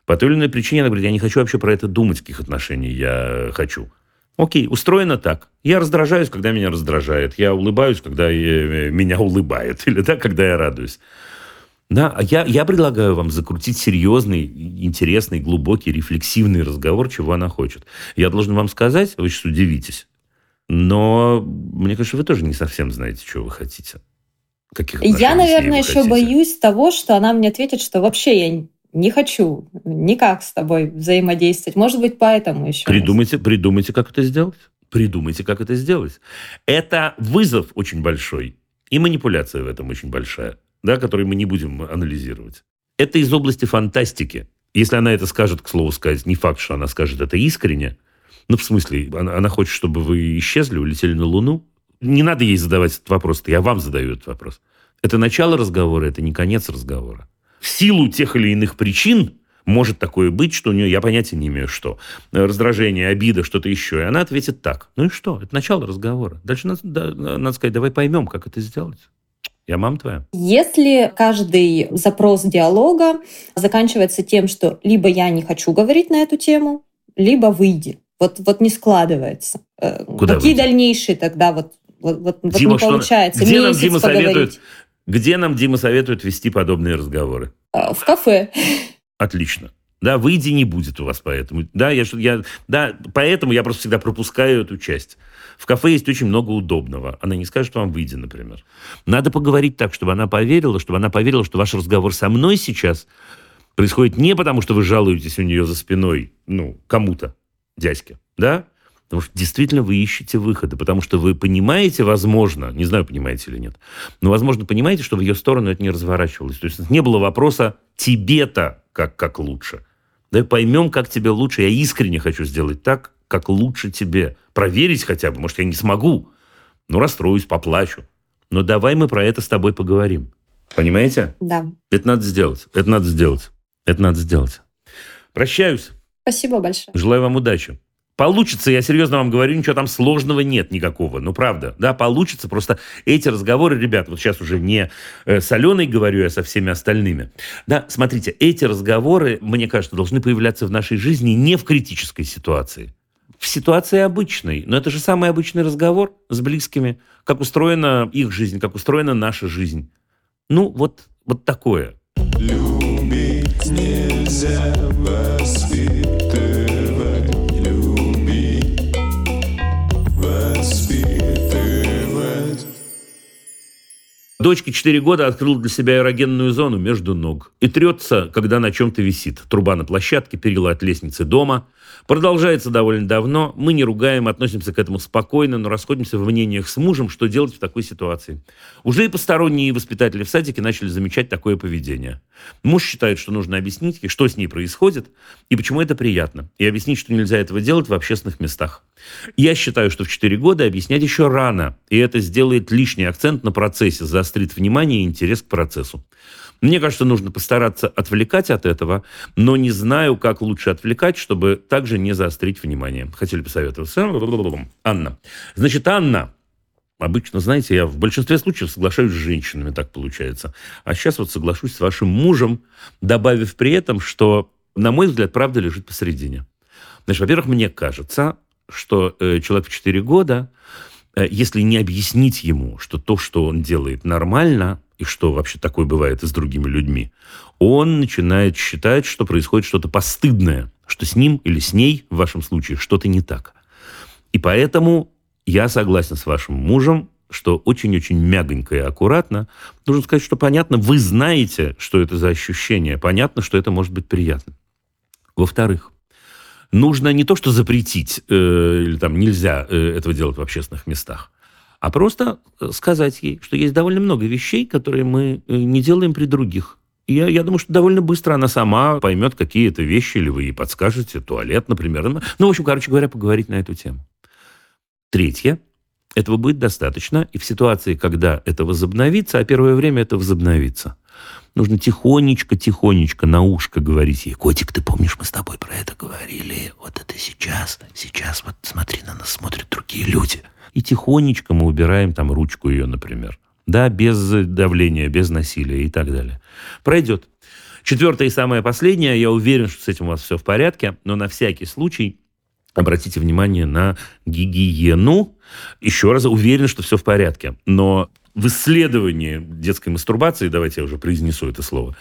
По той или иной причине она говорит, я не хочу вообще про это думать, каких отношений я хочу. Окей, устроено так. Я раздражаюсь, когда меня раздражает. Я улыбаюсь, когда я, меня улыбает. *laughs* Или так, когда я радуюсь. Да, а я, я предлагаю вам закрутить серьезный, интересный, глубокий, рефлексивный разговор, чего она хочет. Я должен вам сказать, вы сейчас удивитесь, Но мне кажется, вы тоже не совсем знаете, чего вы хотите. Каких я, наверное, еще хотите. боюсь того, что она мне ответит, что вообще я не хочу никак с тобой взаимодействовать. Может быть, поэтому еще. Придумайте, придумайте, как это сделать. Придумайте, как это сделать. Это вызов очень большой. И манипуляция в этом очень большая, да, которую мы не будем анализировать. Это из области фантастики. Если она это скажет, к слову сказать, не факт, что она скажет это искренне. Ну, в смысле, она, она хочет, чтобы вы исчезли, улетели на Луну. Не надо ей задавать этот вопрос, я вам задаю этот вопрос. Это начало разговора, это не конец разговора. В силу тех или иных причин может такое быть, что у нее, я понятия не имею, что. Раздражение, обида, что-то еще. И она ответит так. Ну и что? Это начало разговора. Дальше надо, надо сказать, давай поймем, как это сделать. Я мам твоя. Если каждый запрос диалога заканчивается тем, что либо я не хочу говорить на эту тему, либо выйди. Вот, вот не складывается. Э, Куда Какие выйди? дальнейшие тогда вот, вот, вот, Дима, вот не получается? Где нам Дима поговорить? советует? Где нам Дима советует вести подобные разговоры? Э, в кафе. Отлично. Да, выйди не будет у вас поэтому. Да, я, я, да, поэтому я просто всегда пропускаю эту часть. В кафе есть очень много удобного. Она не скажет вам выйди, например. Надо поговорить так, чтобы она поверила, чтобы она поверила, что ваш разговор со мной сейчас происходит не потому, что вы жалуетесь у нее за спиной, ну, кому-то, дядьке, да, Потому что действительно вы ищете выхода, потому что вы понимаете, возможно, не знаю, понимаете или нет, но, возможно, понимаете, что в ее сторону это не разворачивалось. То есть не было вопроса «тебе-то как, как лучше». Да, поймем, как тебе лучше. Я искренне хочу сделать так, как лучше тебе. Проверить хотя бы, может, я не смогу. Ну, расстроюсь, поплачу. Но давай мы про это с тобой поговорим. Понимаете? Да. Это надо сделать. Это надо сделать. Это надо сделать. Прощаюсь. Спасибо большое. Желаю вам удачи. Получится, я серьезно вам говорю, ничего там сложного нет никакого. Ну, правда, да, получится. Просто эти разговоры, ребят, вот сейчас уже не э, с Аленой говорю, а со всеми остальными. Да, смотрите, эти разговоры, мне кажется, должны появляться в нашей жизни не в критической ситуации. В ситуации обычной. Но это же самый обычный разговор с близкими. Как устроена их жизнь, как устроена наша жизнь. Ну, вот, вот такое. Любить нельзя Дочке 4 года открыл для себя эрогенную зону между ног и трется, когда на чем-то висит. Труба на площадке, перила от лестницы дома. Продолжается довольно давно. Мы не ругаем, относимся к этому спокойно, но расходимся в мнениях с мужем, что делать в такой ситуации. Уже и посторонние воспитатели в садике начали замечать такое поведение. Муж считает, что нужно объяснить, что с ней происходит и почему это приятно, и объяснить, что нельзя этого делать в общественных местах. Я считаю, что в 4 года объяснять еще рано, и это сделает лишний акцент на процессе, заострит внимание и интерес к процессу. Мне кажется, нужно постараться отвлекать от этого, но не знаю, как лучше отвлекать, чтобы также не заострить внимание. Хотели посоветовать? Анна. Значит, Анна, Обычно, знаете, я в большинстве случаев соглашаюсь с женщинами, так получается. А сейчас вот соглашусь с вашим мужем, добавив при этом, что, на мой взгляд, правда лежит посередине. Значит, во-первых, мне кажется, что э, человек в 4 года, если не объяснить ему, что то, что он делает, нормально, и что вообще такое бывает и с другими людьми, он начинает считать, что происходит что-то постыдное, что с ним или с ней, в вашем случае, что-то не так. И поэтому я согласен с вашим мужем, что очень-очень мягонько и аккуратно. Нужно сказать, что понятно, вы знаете, что это за ощущение. Понятно, что это может быть приятно. Во-вторых, нужно не то, что запретить, э, или там нельзя э, этого делать в общественных местах, а просто э, сказать ей, что есть довольно много вещей, которые мы э, не делаем при других. Я, я думаю, что довольно быстро она сама поймет какие это вещи, или вы ей подскажете, туалет, например. Ну, в общем, короче говоря, поговорить на эту тему. Третье. Этого будет достаточно, и в ситуации, когда это возобновится, а первое время это возобновится, нужно тихонечко-тихонечко на ушко говорить ей, «Котик, ты помнишь, мы с тобой про это говорили? Вот это сейчас, сейчас, вот смотри, на нас смотрят другие люди». И тихонечко мы убираем там ручку ее, например. Да, без давления, без насилия и так далее. Пройдет. Четвертое и самое последнее, я уверен, что с этим у вас все в порядке, но на всякий случай обратите внимание на гигиену. Еще раз уверен, что все в порядке. Но в исследовании детской мастурбации, давайте я уже произнесу это слово,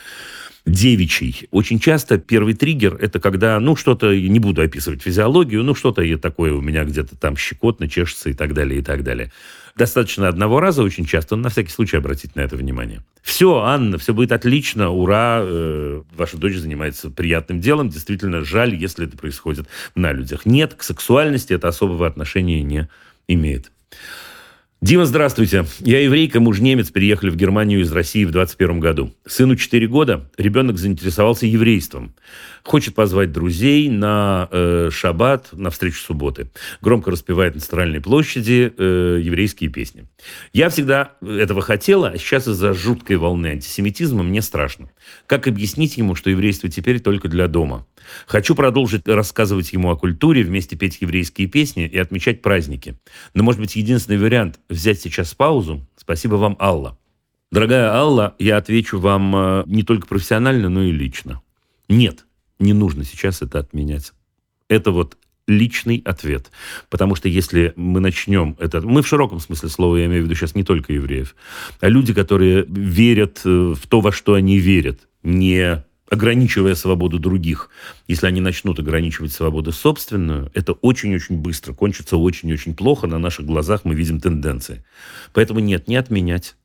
девичий. Очень часто первый триггер – это когда, ну, что-то, не буду описывать физиологию, ну, что-то такое у меня где-то там щекотно, чешется и так далее, и так далее. Достаточно одного раза очень часто, на всякий случай обратить на это внимание. Все, Анна, все будет отлично, ура, э, ваша дочь занимается приятным делом, действительно жаль, если это происходит на людях. Нет, к сексуальности это особого отношения не имеет. Дима, здравствуйте. Я еврейка, муж немец, переехали в Германию из России в 21 году. Сыну 4 года, ребенок заинтересовался еврейством. Хочет позвать друзей на э, шаббат, на встречу субботы. Громко распевает на Центральной площади э, еврейские песни. Я всегда этого хотела, а сейчас из-за жуткой волны антисемитизма мне страшно. Как объяснить ему, что еврейство теперь только для дома? Хочу продолжить рассказывать ему о культуре, вместе петь еврейские песни и отмечать праздники. Но, может быть, единственный вариант – взять сейчас паузу. Спасибо вам, Алла. Дорогая Алла, я отвечу вам э, не только профессионально, но и лично. Нет, не нужно сейчас это отменять. Это вот личный ответ. Потому что если мы начнем это... Мы в широком смысле слова, я имею в виду сейчас не только евреев, а люди, которые верят э, в то, во что они верят, не ограничивая свободу других, если они начнут ограничивать свободу собственную, это очень-очень быстро кончится очень-очень плохо. На наших глазах мы видим тенденции. Поэтому нет, не отменять,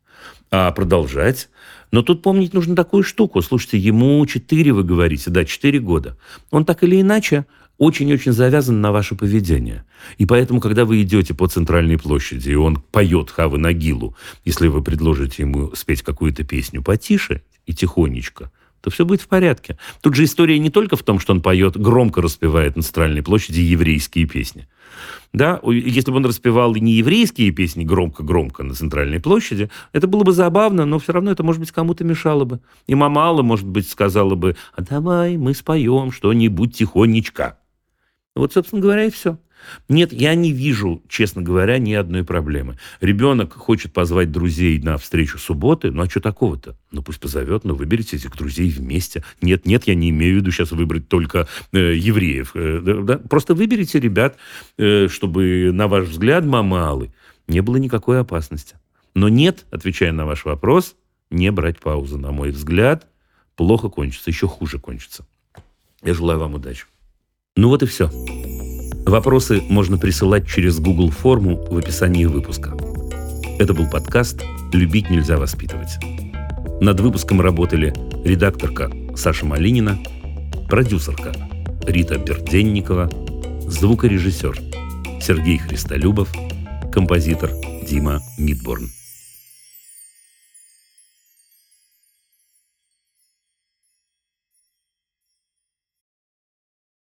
а продолжать. Но тут помнить нужно такую штуку. Слушайте, ему 4, вы говорите, да, 4 года. Он так или иначе очень-очень завязан на ваше поведение. И поэтому, когда вы идете по центральной площади, и он поет Хавы Нагилу, если вы предложите ему спеть какую-то песню потише и тихонечко, то все будет в порядке. Тут же история не только в том, что он поет, громко распевает на Центральной площади еврейские песни. Да, если бы он распевал не еврейские песни громко-громко на Центральной площади, это было бы забавно, но все равно это, может быть, кому-то мешало бы. И мама Алла, может быть, сказала бы, а давай мы споем что-нибудь тихонечко. Вот, собственно говоря, и все. Нет, я не вижу, честно говоря, ни одной проблемы. Ребенок хочет позвать друзей на встречу субботы, ну а что такого-то? Ну пусть позовет, но выберите этих друзей вместе. Нет, нет, я не имею в виду сейчас выбрать только э, евреев. Э, да, просто выберите ребят, э, чтобы, на ваш взгляд, мамалы, не было никакой опасности. Но нет, отвечая на ваш вопрос, не брать паузу. На мой взгляд, плохо кончится, еще хуже кончится. Я желаю вам удачи. Ну вот и все. Вопросы можно присылать через Google форму в описании выпуска. Это был подкаст «Любить нельзя воспитывать». Над выпуском работали редакторка Саша Малинина, продюсерка Рита Берденникова, звукорежиссер Сергей Христолюбов, композитор Дима Мидборн.